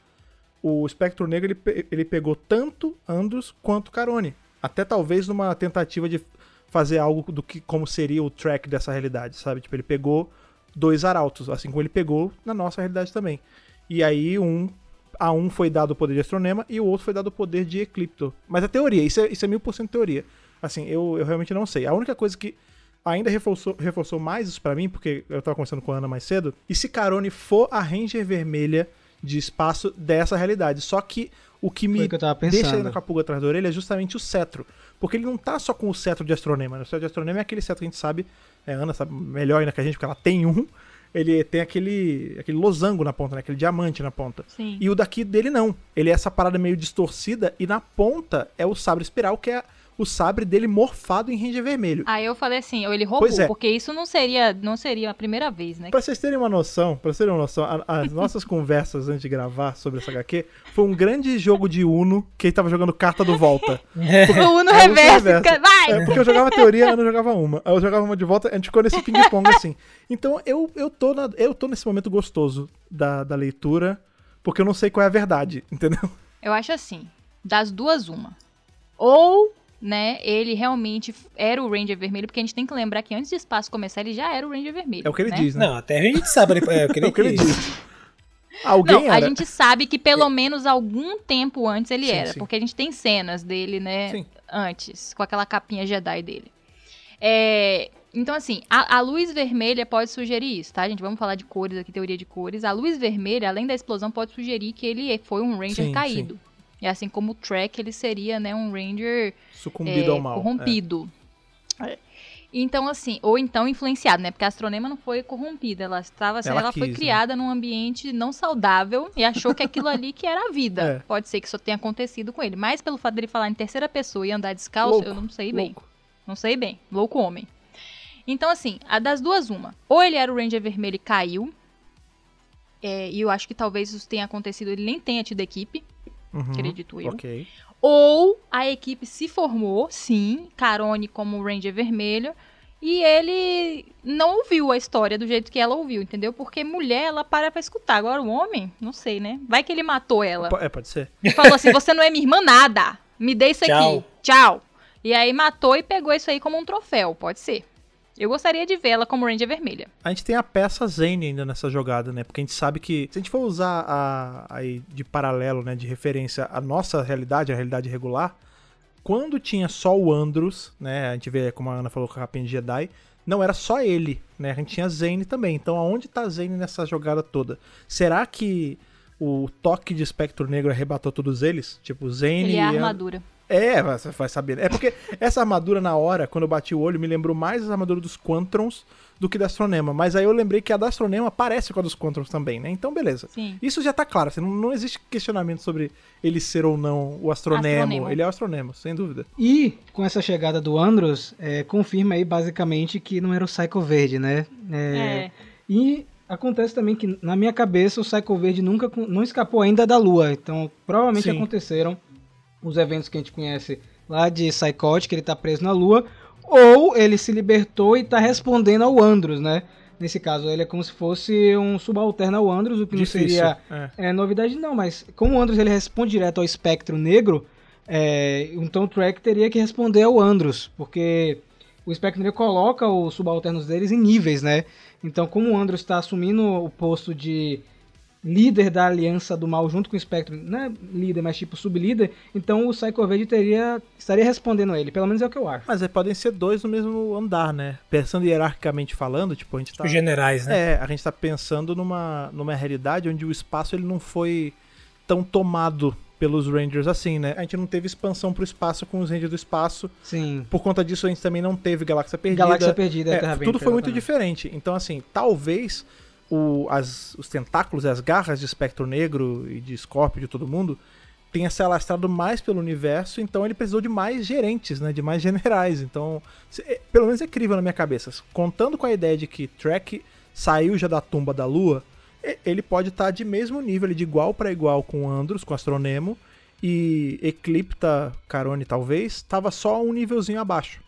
o espectro negro ele, ele pegou tanto Andros quanto Carone. Até talvez numa tentativa de fazer algo do que como seria o track dessa realidade, sabe? Tipo, ele pegou dois arautos, assim como ele pegou na nossa realidade também. E aí um a um foi dado o poder de Astronema e o outro foi dado o poder de Eclipto. Mas é teoria, isso é, isso é mil por cento teoria. Assim, eu, eu realmente não sei. A única coisa que ainda reforçou, reforçou mais isso pra mim, porque eu tava conversando com a Ana mais cedo, e se Carone for a Ranger vermelha de espaço dessa realidade. Só que o que me que deixa ainda com a pulga atrás da orelha é justamente o cetro. Porque ele não tá só com o cetro de Astronema. né? O cetro de Astronema é aquele cetro que a gente sabe, a Ana sabe melhor ainda que a gente, porque ela tem um. Ele tem aquele, aquele losango na ponta, né? aquele diamante na ponta. Sim. E o daqui dele não. Ele é essa parada meio distorcida e na ponta é o sabre espiral, que é o sabre dele morfado em ranger vermelho. Aí eu falei assim, ou ele roubou, é. porque isso não seria, não seria a primeira vez, né? Pra vocês terem uma noção, pra vocês terem uma noção, a- as nossas conversas antes de gravar sobre essa HQ foi um grande jogo de Uno que ele tava jogando carta do Volta. O Uno É, reverso, reverso. vai! É, porque eu jogava teoria, a Ana jogava uma. Eu jogava uma de volta, a gente ficou nesse ping-pong assim. Então eu, eu, tô na- eu tô nesse momento gostoso da, da leitura, porque eu não sei qual é a verdade, entendeu? Eu acho assim, das duas uma. Ou, né, ele realmente era o Ranger Vermelho, porque a gente tem que lembrar que antes de espaço começar, ele já era o Ranger Vermelho. É o que ele né? diz, né? Não, até a gente sabe, ele- é o que ele, É o que ele diz. Alguém Não, a era. gente sabe que pelo menos algum tempo antes ele Sim, era, sim. porque a gente tem cenas dele, né, Sim. antes, com aquela capinha Jedi dele. É, então, assim, a, a luz vermelha pode sugerir isso, tá, gente? Vamos falar de cores aqui, teoria de cores. A luz vermelha, além da explosão, pode sugerir que ele foi um Ranger Sim, caído. E assim como o Trek, ele seria, né, um Ranger Sucumbido é, ao mal. corrompido. É. Então, assim, ou então influenciado, né? Porque a astronema não foi corrompida, ela estava, Ela ela, foi quis, né? criada num ambiente não saudável e achou que aquilo ali que era a vida. É. Pode ser que isso tenha acontecido com ele, mas pelo fato dele falar em terceira pessoa e andar descalço, Louco, eu não sei bem. Louco. Não sei bem. Louco homem. Então, assim, a das duas, uma. Ou ele era o Ranger Vermelho e caiu. é, e eu acho que talvez isso tenha acontecido, ele nem tenha tido equipe, Uhum, acredito eu. Ok. Ou a equipe se formou, sim, Carone como Ranger Vermelho, e ele não ouviu a história do jeito que ela ouviu, entendeu? Porque mulher, ela para pra escutar. Agora o homem, não sei, né? Vai que ele matou ela. É, pode ser. Falou assim: você não é minha irmã, nada. Me dê isso Tchau. aqui. Tchau. E aí matou e pegou isso aí como um troféu. Pode ser. Eu gostaria de vê-la como Ranger Vermelha. A gente tem a peça Zane ainda nessa jogada, né? Porque a gente sabe que se a gente for usar a, aí de paralelo, né, de referência a nossa realidade, a realidade regular, quando tinha só o Andros, né, a gente vê como a Ana falou com a capinha de Jedi, não era só ele, né? A gente tinha Zane também. Então aonde tá Zane nessa jogada toda? Será que o toque de espectro negro arrebatou todos eles? Tipo, Zane Ele é a armadura. É, você vai saber. É porque essa armadura, na hora, quando eu bati o olho, me lembrou mais da armadura dos Quantrons do que da Astronema. Mas aí eu lembrei que a da Astronema parece com a dos Quantrons também, né? Então, beleza. Sim. Isso já tá claro. assim, não, não existe questionamento sobre ele ser ou não o Astronemo. Astronemo. Ele é o Astronemo, sem dúvida. E com essa chegada do Andros, é, confirma aí basicamente que não era o Psycho Verde, né? É, É. E acontece também que na minha cabeça o Psycho Verde nunca não escapou ainda da Lua. Então provavelmente Sim. aconteceram os eventos que a gente conhece lá de Psychotic, que ele tá preso na Lua, ou ele se libertou e tá respondendo ao Andros, né? Nesse caso, ele é como se fosse um subalterno ao Andros, o que Difícil. não seria É. é, novidade não, mas como o Andros ele responde direto ao espectro negro, é, então o Trek teria que responder ao Andros, porque o espectro negro coloca os subalternos deles em níveis, né? Então como o Andros está assumindo o posto de líder da aliança do mal junto com o Spectrum, não é líder, mas tipo sublíder, então o Psycho Verde teria, estaria respondendo a ele, pelo menos é o que eu acho. Mas aí podem ser dois no mesmo andar, né? Pensando hierarquicamente falando, tipo, a gente tá. Os generais, né? É, a gente tá pensando numa, numa realidade onde o espaço ele não foi tão tomado pelos Rangers assim, né? A gente não teve expansão pro espaço com os Rangers do espaço. Sim. Por conta disso, a gente também não teve Galáxia Perdida. Galáxia Perdida, É, tudo Bem, foi muito diferente. Então, assim, talvez o- as- os tentáculos e as garras de Espectro Negro e de Scorpio de todo mundo tenha se alastrado mais pelo universo, então ele precisou de mais gerentes, né? De mais generais. Então, é, pelo menos é incrível na minha cabeça. Contando com a ideia de que Trek saiu já da tumba da Lua, ele pode estar de mesmo nível, de igual para igual com Andros, com Astronemo, e Eclipta Carone, talvez, estava só um nívelzinho abaixo.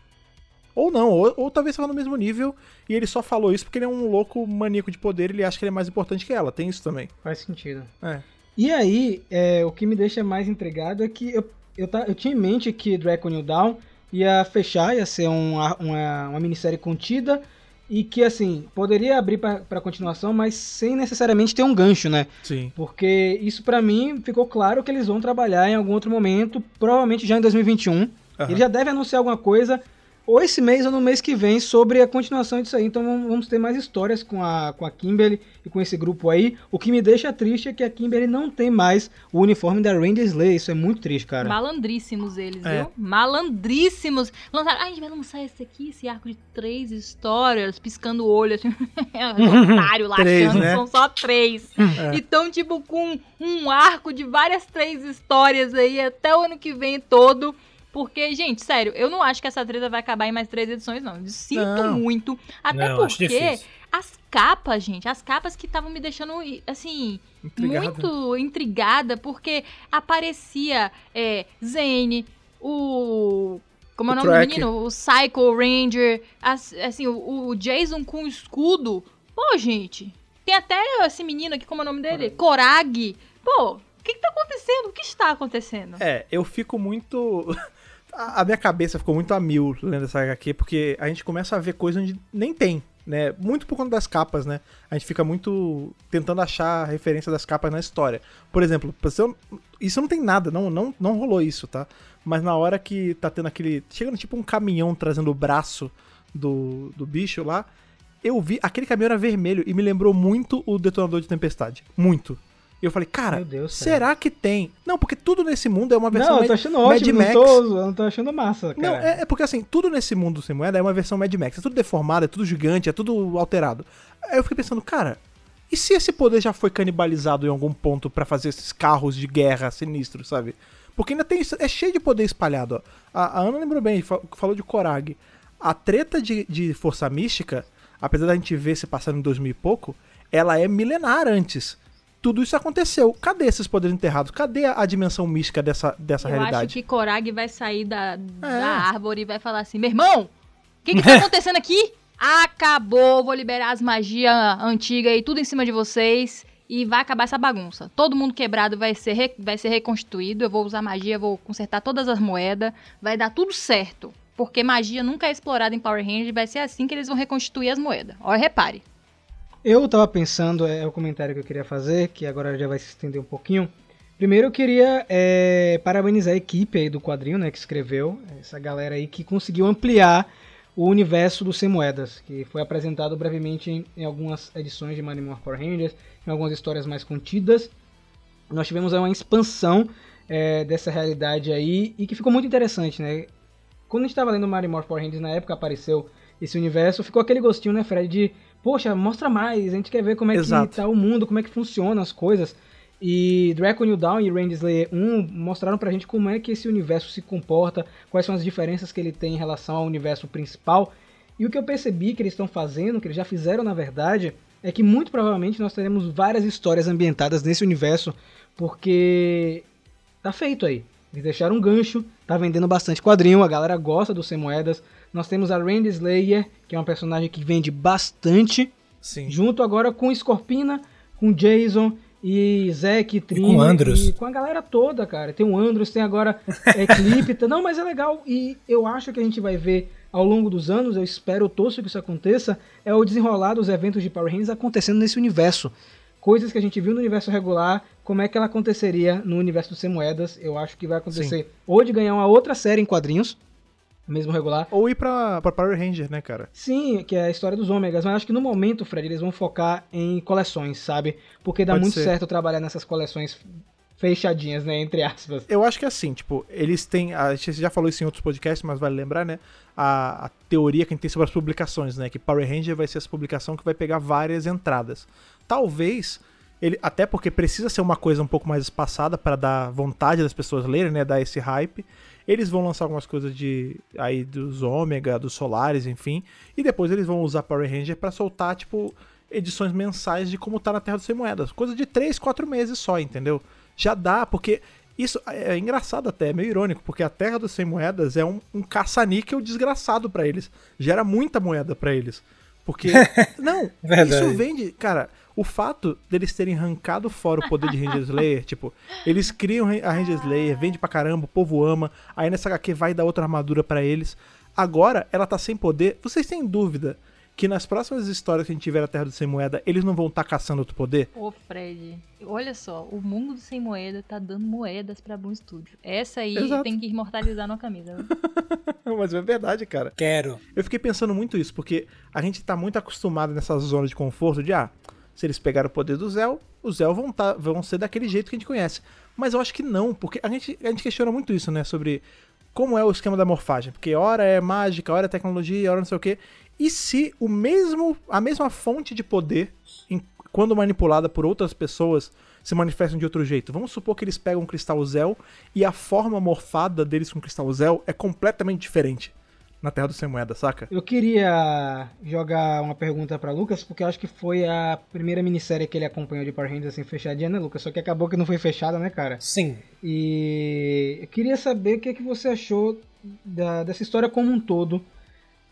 Ou não, ou, ou talvez estava no mesmo nível e ele só falou isso porque ele é um louco maníaco de poder ele acha que ele é mais importante que ela. Tem isso também. Faz sentido. É. E aí, é, o que me deixa mais intrigado é que eu, eu, ta- eu tinha em mente que Draco New Dawn ia fechar, ia ser uma, uma, uma minissérie contida e que, assim, poderia abrir pra, pra continuação, mas sem necessariamente ter um gancho, né? Sim. Porque isso pra mim ficou claro que eles vão trabalhar em algum outro momento, provavelmente já em 2021. Aham. Ele já deve anunciar alguma coisa, ou esse mês ou no mês que vem, sobre a continuação disso aí. Então vamos ter mais histórias com a, com a Kimberly e com esse grupo aí. O que me deixa triste é que a Kimberly não tem mais o uniforme da Randy Slay. Isso é muito triste, cara. Malandríssimos eles, É. viu? Malandríssimos. Lançaram, ah, a gente vai lançar esse aqui, esse arco de três histórias, piscando o olho, assim. otário lá, Três, achando né? que são só três. É. Então, tipo, com um arco de várias três histórias aí até o ano que vem todo. Porque, gente, sério, eu não acho que essa treta vai acabar em mais três edições, não. Sinto Não. muito. Até Não, porque as capas, gente, as capas que estavam me deixando, assim, Intrigado. muito intrigada, porque aparecia é, Zane, o. Como é o O nome do Track. menino? O Psycho Ranger, as- assim, o, o Jason com escudo. Pô, gente. Tem até esse menino aqui, como é o nome dele? Korag. Pô, o que, que tá acontecendo? O que está acontecendo? É, eu fico muito. A minha cabeça ficou muito a mil lendo essa HQ, porque a gente começa a ver coisa onde nem tem, né? Muito por conta das capas, né? A gente fica muito tentando achar a referência das capas na história. Por exemplo, isso não tem nada, não, não, não rolou isso, tá? Mas na hora que tá tendo aquele. Chegando tipo um caminhão trazendo o braço do, do bicho lá, eu vi. Aquele caminhão era vermelho e me lembrou muito o detonador de tempestade. Muito. E eu falei, cara, Deus, será que tem? Não, porque tudo nesse mundo é uma versão Não, eu Mad- tô achando Mad ótimo, Max. não tô, eu não tô achando massa, cara. Não, é, é porque assim, tudo nesse mundo sem moeda é uma versão Mad Max. É tudo deformado, é tudo gigante, é tudo alterado. Aí eu fiquei pensando, cara, e se esse poder já foi canibalizado em algum ponto pra fazer esses carros de guerra sinistros, sabe? Porque ainda tem. É cheio de poder espalhado, ó. A, a Ana lembrou bem, fa- falou de Korag. A treta de, de força mística, apesar da gente ver se passando em 2000 e pouco, ela é milenar antes. Tudo isso aconteceu. Cadê esses poderes enterrados? Cadê a, a dimensão mística dessa, dessa Eu realidade? acho que Korag vai sair da, da É. árvore e vai falar assim: meu irmão, o que, que tá acontecendo aqui? Acabou, vou liberar as magias antigas e tudo em cima de vocês. E vai acabar essa bagunça. Todo mundo quebrado vai ser, re- vai ser reconstituído. Eu vou usar magia, vou consertar todas as moedas. Vai dar tudo certo. Porque magia nunca é explorada em Power Rangers. Vai ser assim que eles vão reconstituir as moedas. Olha, repare. Eu tava pensando, é o comentário que eu queria fazer, que agora já vai se estender um pouquinho. Primeiro eu queria é, parabenizar a equipe aí do quadrinho, né, que escreveu, essa galera aí que conseguiu ampliar o universo do Sem Moedas, que foi apresentado brevemente em, em algumas edições de Money More Power Rangers, em algumas histórias mais contidas. Nós tivemos uma expansão é, dessa realidade aí e que ficou muito interessante, né? Quando a gente tava lendo Money More Power Rangers na época apareceu esse universo, ficou aquele gostinho, né, Fred, de poxa, mostra mais, a gente quer ver como é Exato. que tá o mundo, como é que funcionam as coisas. E Draco New Dawn e Randy Slayer 1 mostraram pra gente como é que esse universo se comporta, quais são as diferenças que ele tem em relação ao universo principal. E o que eu percebi que eles estão fazendo, que eles já fizeram na verdade, é que muito provavelmente nós teremos várias histórias ambientadas nesse universo, porque tá feito aí. Eles deixaram um gancho, tá vendendo bastante quadrinho, a galera gosta do Sem Moedas. Nós temos a Randy Slayer, que é uma personagem que vende bastante, Sim. junto agora com Scorpina, com Jason e Zack, Trino. com Andros. E com a galera toda, cara. Tem o Andros, tem agora Eclipta. Não, mas é legal. E eu acho que a gente vai ver ao longo dos anos, eu espero, eu torço que isso aconteça, é o desenrolar dos eventos de Power Rangers acontecendo nesse universo. coisas que a gente viu no universo regular, como é que ela aconteceria no universo do Sem Moedas. Eu acho que vai acontecer ou de ganhar uma outra série em quadrinhos, mesmo regular. Ou ir pra, pra Power Ranger, né, cara? Sim, que é a história dos ômegas, mas acho que no momento, Fred, eles vão focar em coleções, sabe? Porque dá Pode muito ser. certo trabalhar nessas coleções fechadinhas, né, entre aspas. Eu acho que é assim, tipo, eles têm. A gente já falou isso em outros podcasts, mas vale lembrar, né? A, a teoria que a gente tem sobre as publicações, né? Que Power Ranger vai ser essa publicação que vai pegar várias entradas. Talvez. Ele, até porque precisa ser uma coisa um pouco mais espaçada para dar vontade das pessoas lerem, né? Dar esse hype. Eles vão lançar algumas coisas de aí dos Ômega, dos Solares, enfim, e depois eles vão usar Power Ranger para soltar tipo edições mensais de como tá na Terra dos Sem Moedas, coisa de 3, 4 meses só, entendeu? Já dá, porque isso é engraçado até, é meio irônico, porque a Terra dos Sem Moedas é um, um caça-níquel desgraçado pra eles. Gera muita moeda pra eles. Porque. Não, isso vende. Cara, o fato deles terem arrancado fora o poder de Ranger Slayer, tipo, eles criam a Ranger Slayer, vende pra caramba, o povo ama, aí nessa HQ vai dar outra armadura pra eles. Agora ela tá sem poder. Vocês têm dúvida que nas próximas histórias que a gente tiver na Terra do Sem Moeda, eles não vão estar caçando outro poder? Ô, Fred, olha só, o mundo do sem moeda tá dando moedas pra Boom Studio. Essa aí Exato. tem que imortalizar numa camisa. né? Mas é verdade, cara. Quero. Eu fiquei pensando muito isso, porque a gente tá muito acostumado nessa zona de conforto de, ah, se eles pegaram o poder do Zéu, os Zéu vão, tá, vão ser daquele jeito que a gente conhece. Mas eu acho que não, porque a gente, a gente questiona muito isso, né, sobre como é o esquema da morfagem. Porque hora é mágica, hora é tecnologia, hora não sei o quê. E se o mesmo, a mesma fonte de poder, em- quando manipulada por outras pessoas, se manifestam de outro jeito? Vamos supor que eles pegam um cristal Zéu e a forma morfada deles com o cristal Zéu é completamente diferente na Terra do Sem Moeda, saca? Eu queria jogar uma pergunta pra Lucas, porque eu acho que foi a primeira minissérie que ele acompanhou de Power Rangers assim fechadinha, né, Lucas? Só que acabou que não foi fechada, né, cara? Sim. E eu queria saber o que, é que você achou da- dessa história como um todo,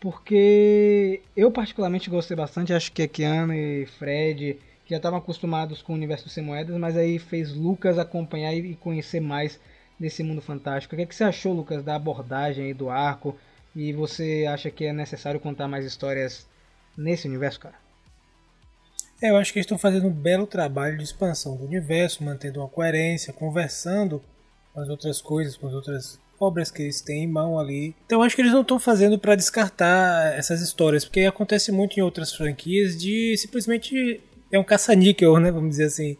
porque eu particularmente gostei bastante, acho que a Kiana e Fred que já estavam acostumados com o universo do Sem Moedas, mas aí fez Lucas acompanhar e conhecer mais desse mundo fantástico. O que, é que você achou, Lucas, da abordagem aí do arco? E você acha que é necessário contar mais histórias nesse universo, cara? É, eu acho que eles estão fazendo um belo trabalho de expansão do universo, mantendo uma coerência, conversando com as outras coisas, com as outras obras que eles têm em mão ali. Então acho que eles não estão fazendo para descartar essas histórias, porque acontece muito em outras franquias de simplesmente é um caça-níquel, né, vamos dizer assim.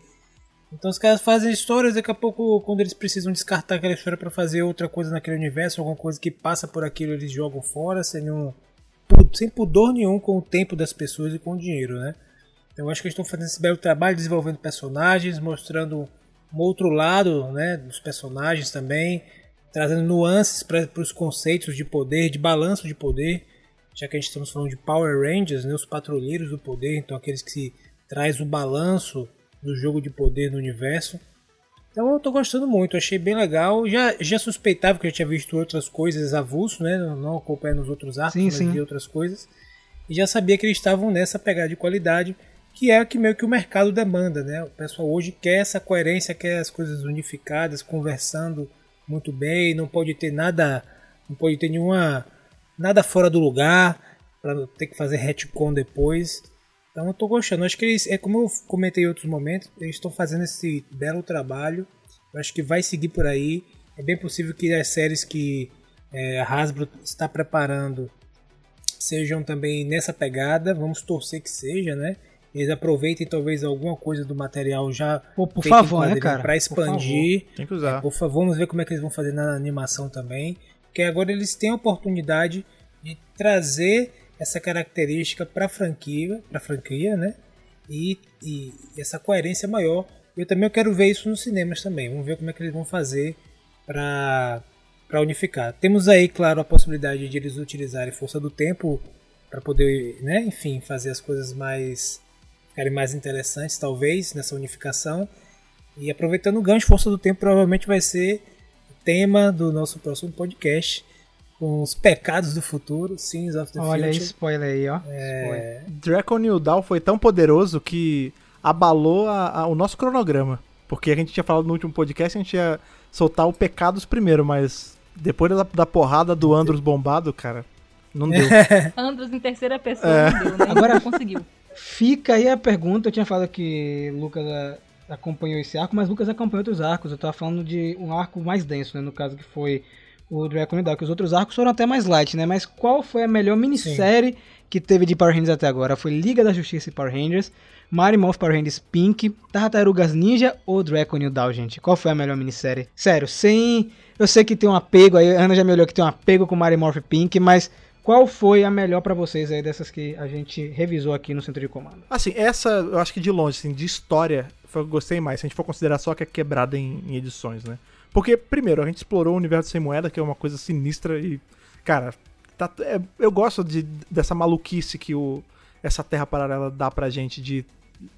Então os caras fazem histórias, daqui a pouco, quando eles precisam descartar aquela história para fazer outra coisa naquele universo, alguma coisa que passa por aquilo, eles jogam fora sem nenhum sem pudor nenhum com o tempo das pessoas e com o dinheiro, né? Eu acho que eles estão fazendo esse belo trabalho, desenvolvendo personagens, mostrando um outro lado né, dos personagens também, trazendo nuances para os conceitos de poder, de balanço de poder, já que a gente estamos falando de Power Rangers, né, os patrulheiros do poder, então aqueles que se traz o balanço do jogo de poder no universo. Então eu tô gostando muito, achei bem legal. Já, já suspeitava que eu tinha visto outras coisas avulso, né? Não acompanhando os outros arcos, Sim, mas sim. vi outras coisas. E já sabia que eles estavam nessa pegada de qualidade, que é o que meio que o mercado demanda, né? O pessoal hoje quer essa coerência, quer as coisas unificadas, conversando muito bem, não pode ter nada, não pode ter nenhuma nada fora do lugar para ter que fazer retcon depois. Então eu tô gostando. Acho que eles, é como eu comentei em outros momentos, eles estão fazendo esse belo trabalho. Eu acho que vai seguir por aí. É bem possível que as séries que é, a Hasbro está preparando sejam também nessa pegada. Vamos torcer que seja, né? Eles aproveitem talvez alguma coisa do material já Pô, por feito em favor, né, cara? Para Por expandir. Tem que usar. Por favor, vamos ver como é que eles vão fazer na animação também. Porque agora eles têm a oportunidade de trazer essa característica para a franquia, para franquia, né? E, e essa coerência maior. Eu também quero ver isso nos cinemas também. Vamos ver como é que eles vão fazer para para unificar. Temos aí, claro, a possibilidade de eles utilizarem força do tempo para poder, né, enfim, fazer as coisas mais ficarem mais interessantes, talvez, nessa unificação. E aproveitando o gancho, Força do Tempo provavelmente vai ser tema do nosso próximo podcast, com os pecados do futuro, Sins of the Olha aí, Future. spoiler aí, ó. É, Draco New Dawn foi tão poderoso que abalou a- a- o nosso cronograma. Porque a gente tinha falado no último podcast, a gente ia soltar o Pecados primeiro, mas depois da, da porrada do Andros bombado, cara, não deu. Andros em terceira pessoa É. não deu, né? Agora- não conseguiu. Fica aí a pergunta, eu tinha falado que Lucas acompanhou esse arco, mas Lucas acompanhou outros arcos. Eu tava falando de um arco mais denso, né? No caso que foi o Dragon que os outros arcos foram até mais light, né? Mas qual foi a melhor minissérie que teve de Power Rangers até agora? Foi Liga da Justiça e Power Rangers, Mighty Morph Power Rangers Pink, Tartarugas Ninja ou Dragon Dawn, gente? Qual foi a melhor minissérie? Sério, sem... Eu sei que tem um apego aí, a Ana já me olhou que tem um apego com Mighty Morph Pink, mas qual foi a melhor pra vocês aí dessas que a gente revisou aqui no Centro de Comando? Assim, essa eu acho que de longe, assim, de história, foi o que eu gostei mais. Se a gente for considerar só que é quebrada em, em edições, né? Porque, primeiro, a gente explorou o universo sem moeda, que é uma coisa sinistra e, cara, tá- é- eu gosto de, dessa maluquice que o, essa terra paralela dá pra gente, de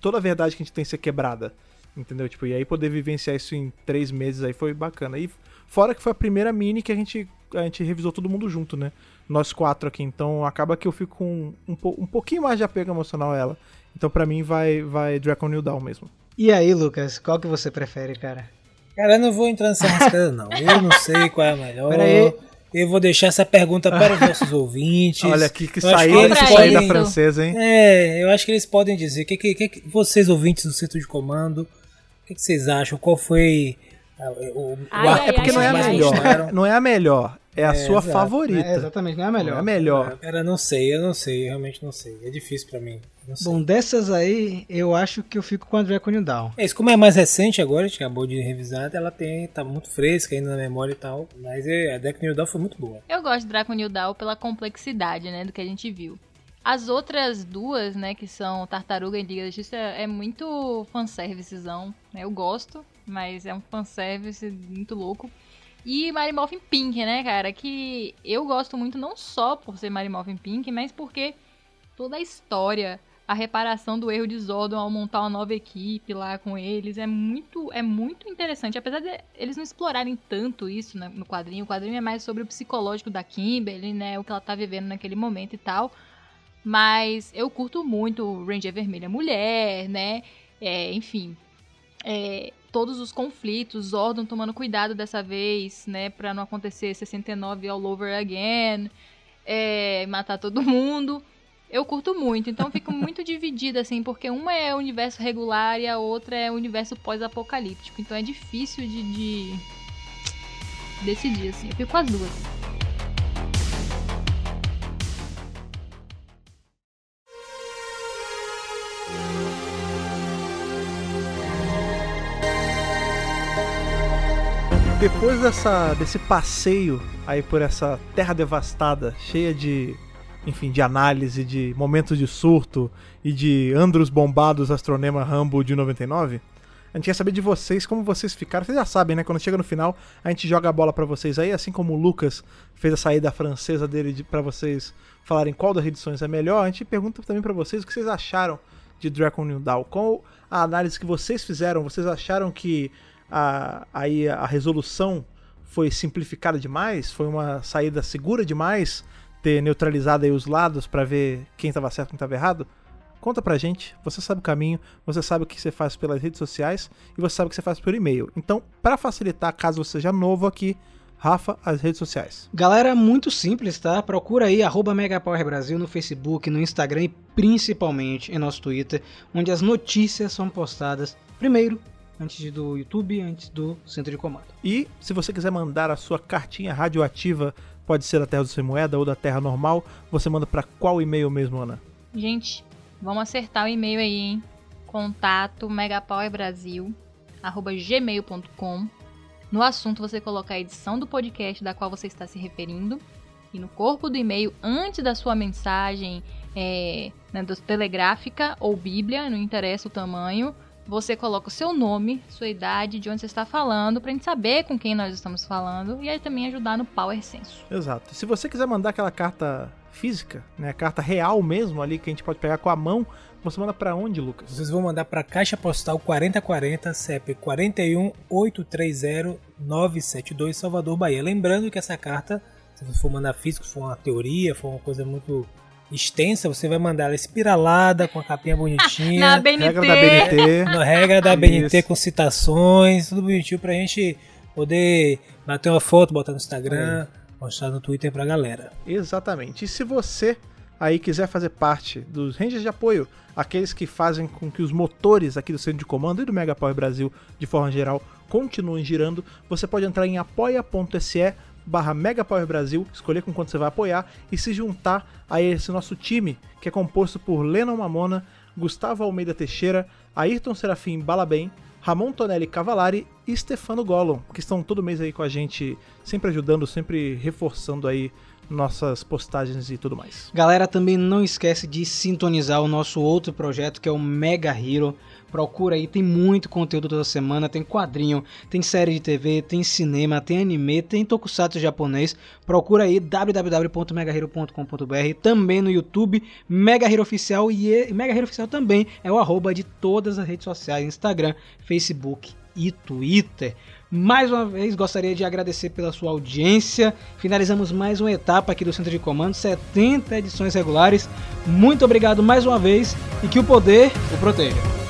toda a verdade que a gente tem ser quebrada. Entendeu? Tipo, e aí poder vivenciar isso em três meses aí foi bacana. E fora que foi a primeira mini que a gente, a gente revisou todo mundo junto, né? Nós quatro aqui. Então acaba que eu fico com um, po- um pouquinho mais de apego emocional a ela. Então pra mim vai, vai Dragon New Dawn mesmo. E aí, Lucas, qual que você prefere, cara? Cara, eu não vou entrar nessa rascada, não. Eu não sei qual é a melhor. Pera aí. Eu vou deixar essa pergunta para os nossos ouvintes. Olha aqui que saída saída francesa, hein? É, eu acho que eles podem dizer. Que, que, que, vocês, ouvintes do centro de comando, o que, que vocês acham? Qual foi ah, o, o Ai, É porque que não é a vocês mais melhor. Não é a melhor. É a É, sua exato. favorita. É, exatamente, não é a melhor. Não é a melhor. Cara, não sei, eu não sei, eu realmente não sei. É difícil pra mim. Bom, dessas aí, eu acho que eu fico com a Dragon New Dawn. É isso, como é mais recente agora, a gente acabou de revisar, ela tem, tá muito fresca ainda na memória e tal. Mas é, a Deck New Dawn foi muito boa. Eu gosto de Draco New Dawn pela complexidade, né, do que a gente viu. As outras duas, né, que são Tartaruga e Liga da Justiça, é muito fanservicezão, né? Eu gosto, mas é um fanservice muito louco. E Mary Morphin Pink, né, cara, que eu gosto muito não só por ser Mary Morphin Pink, mas porque toda a história, a reparação do erro de Zordon ao montar uma nova equipe lá com eles é muito é muito interessante. Apesar de eles não explorarem tanto isso né, no quadrinho, o quadrinho é mais sobre o psicológico da Kimberly, né, o que ela tá vivendo naquele momento e tal. Mas eu curto muito o Ranger Vermelha Mulher, né? É, enfim, é, todos os conflitos, Zordon tomando cuidado dessa vez, né, Pra não acontecer 69 all over again, é, matar todo mundo. Eu curto muito, então fico muito dividida, assim, porque uma é o universo regular e a outra é o universo pós-apocalíptico. Então é difícil de, de decidir, assim. Eu fico com as duas. Depois dessa, desse passeio aí por essa terra devastada, cheia de, enfim, de análise, de momentos de surto e de andros bombados astronema Rambo de 99, a gente quer saber de vocês, como vocês ficaram. Vocês já sabem, né? Quando chega no final, a gente joga a bola pra vocês aí, assim como o Lucas fez a saída francesa dele de, para vocês falarem qual das edições é melhor, a gente pergunta também pra vocês o que vocês acharam de Dragon New Dawn. Qual a análise que vocês fizeram? Vocês acharam que a, aí a resolução foi simplificada demais? Foi uma saída segura demais? Ter neutralizado aí os lados pra ver quem estava certo e quem estava errado? Conta pra gente, você sabe o caminho, você sabe o que você faz pelas redes sociais e você sabe o que você faz por e-mail. Então, pra facilitar, caso você seja novo aqui, Rafa, as redes sociais. Galera, muito simples, tá? Procura aí arroba Megapower Brasil no Facebook, no Instagram e principalmente em nosso Twitter, onde as notícias são postadas primeiro, antes do YouTube, antes do Centro de Comando. E se você quiser mandar a sua cartinha radioativa, pode ser da Terra do Sem Moeda ou da Terra Normal, você manda pra qual e-mail mesmo, Ana? Gente, vamos acertar o e-mail aí, hein? Contato megapowerbrasil, arroba gmail.com. No assunto você coloca a edição do podcast da qual você está se referindo. E no corpo do e-mail, antes da sua mensagem é, né, telegráfica ou bíblia, não interessa o tamanho, você coloca o seu nome, sua idade, de onde você está falando, pra gente saber com quem nós estamos falando e aí também ajudar no Power Senso. Exato. Se você quiser mandar aquela carta física, né, a carta real mesmo ali que a gente pode pegar com a mão, você manda pra onde, Lucas? Vocês vão mandar para Caixa Postal 4040, CEP 41830972, Salvador, Bahia. Lembrando que essa carta, se você for mandar físico, for uma teoria, for uma coisa muito extensa, você vai mandar ela espiralada, com a capinha bonitinha. Na BNT! Regra da BNT. Na regra da BNT Isso. com citações, tudo bonitinho pra gente poder bater uma foto, botar no Instagram, mostrar no Twitter pra galera. Exatamente. E se você aí quiser fazer parte dos Rangers de apoio, aqueles que fazem com que os motores aqui do Centro de Comando e do Mega Power Brasil, de forma geral, continuem girando, você pode entrar em apoia.se barra Mega Power Brasil, escolher com quanto você vai apoiar e se juntar a esse nosso time, que é composto por Lennon Mamona, Gustavo Almeida Teixeira, Ayrton Serafim Balabem, Ramon Tonelli Cavalari e Stefano Gollum, que estão todo mês aí com a gente, sempre ajudando, sempre reforçando aí nossas postagens e tudo mais. Galera, também não esquece de sintonizar o nosso outro projeto que é o Mega Hero. Procura aí, tem muito conteúdo toda semana, tem quadrinho, tem série de TV, tem cinema, tem anime, tem tokusatsu japonês. Procura aí www.megahero.com.br, também no YouTube, Mega Hero Oficial e Mega Hero Oficial também é o arroba de todas as redes sociais, Instagram, Facebook e Twitter. Mais uma vez gostaria de agradecer pela sua audiência. Finalizamos mais uma etapa aqui do Centro de Comando, 70 edições regulares. Muito obrigado mais uma vez e que o poder o proteja.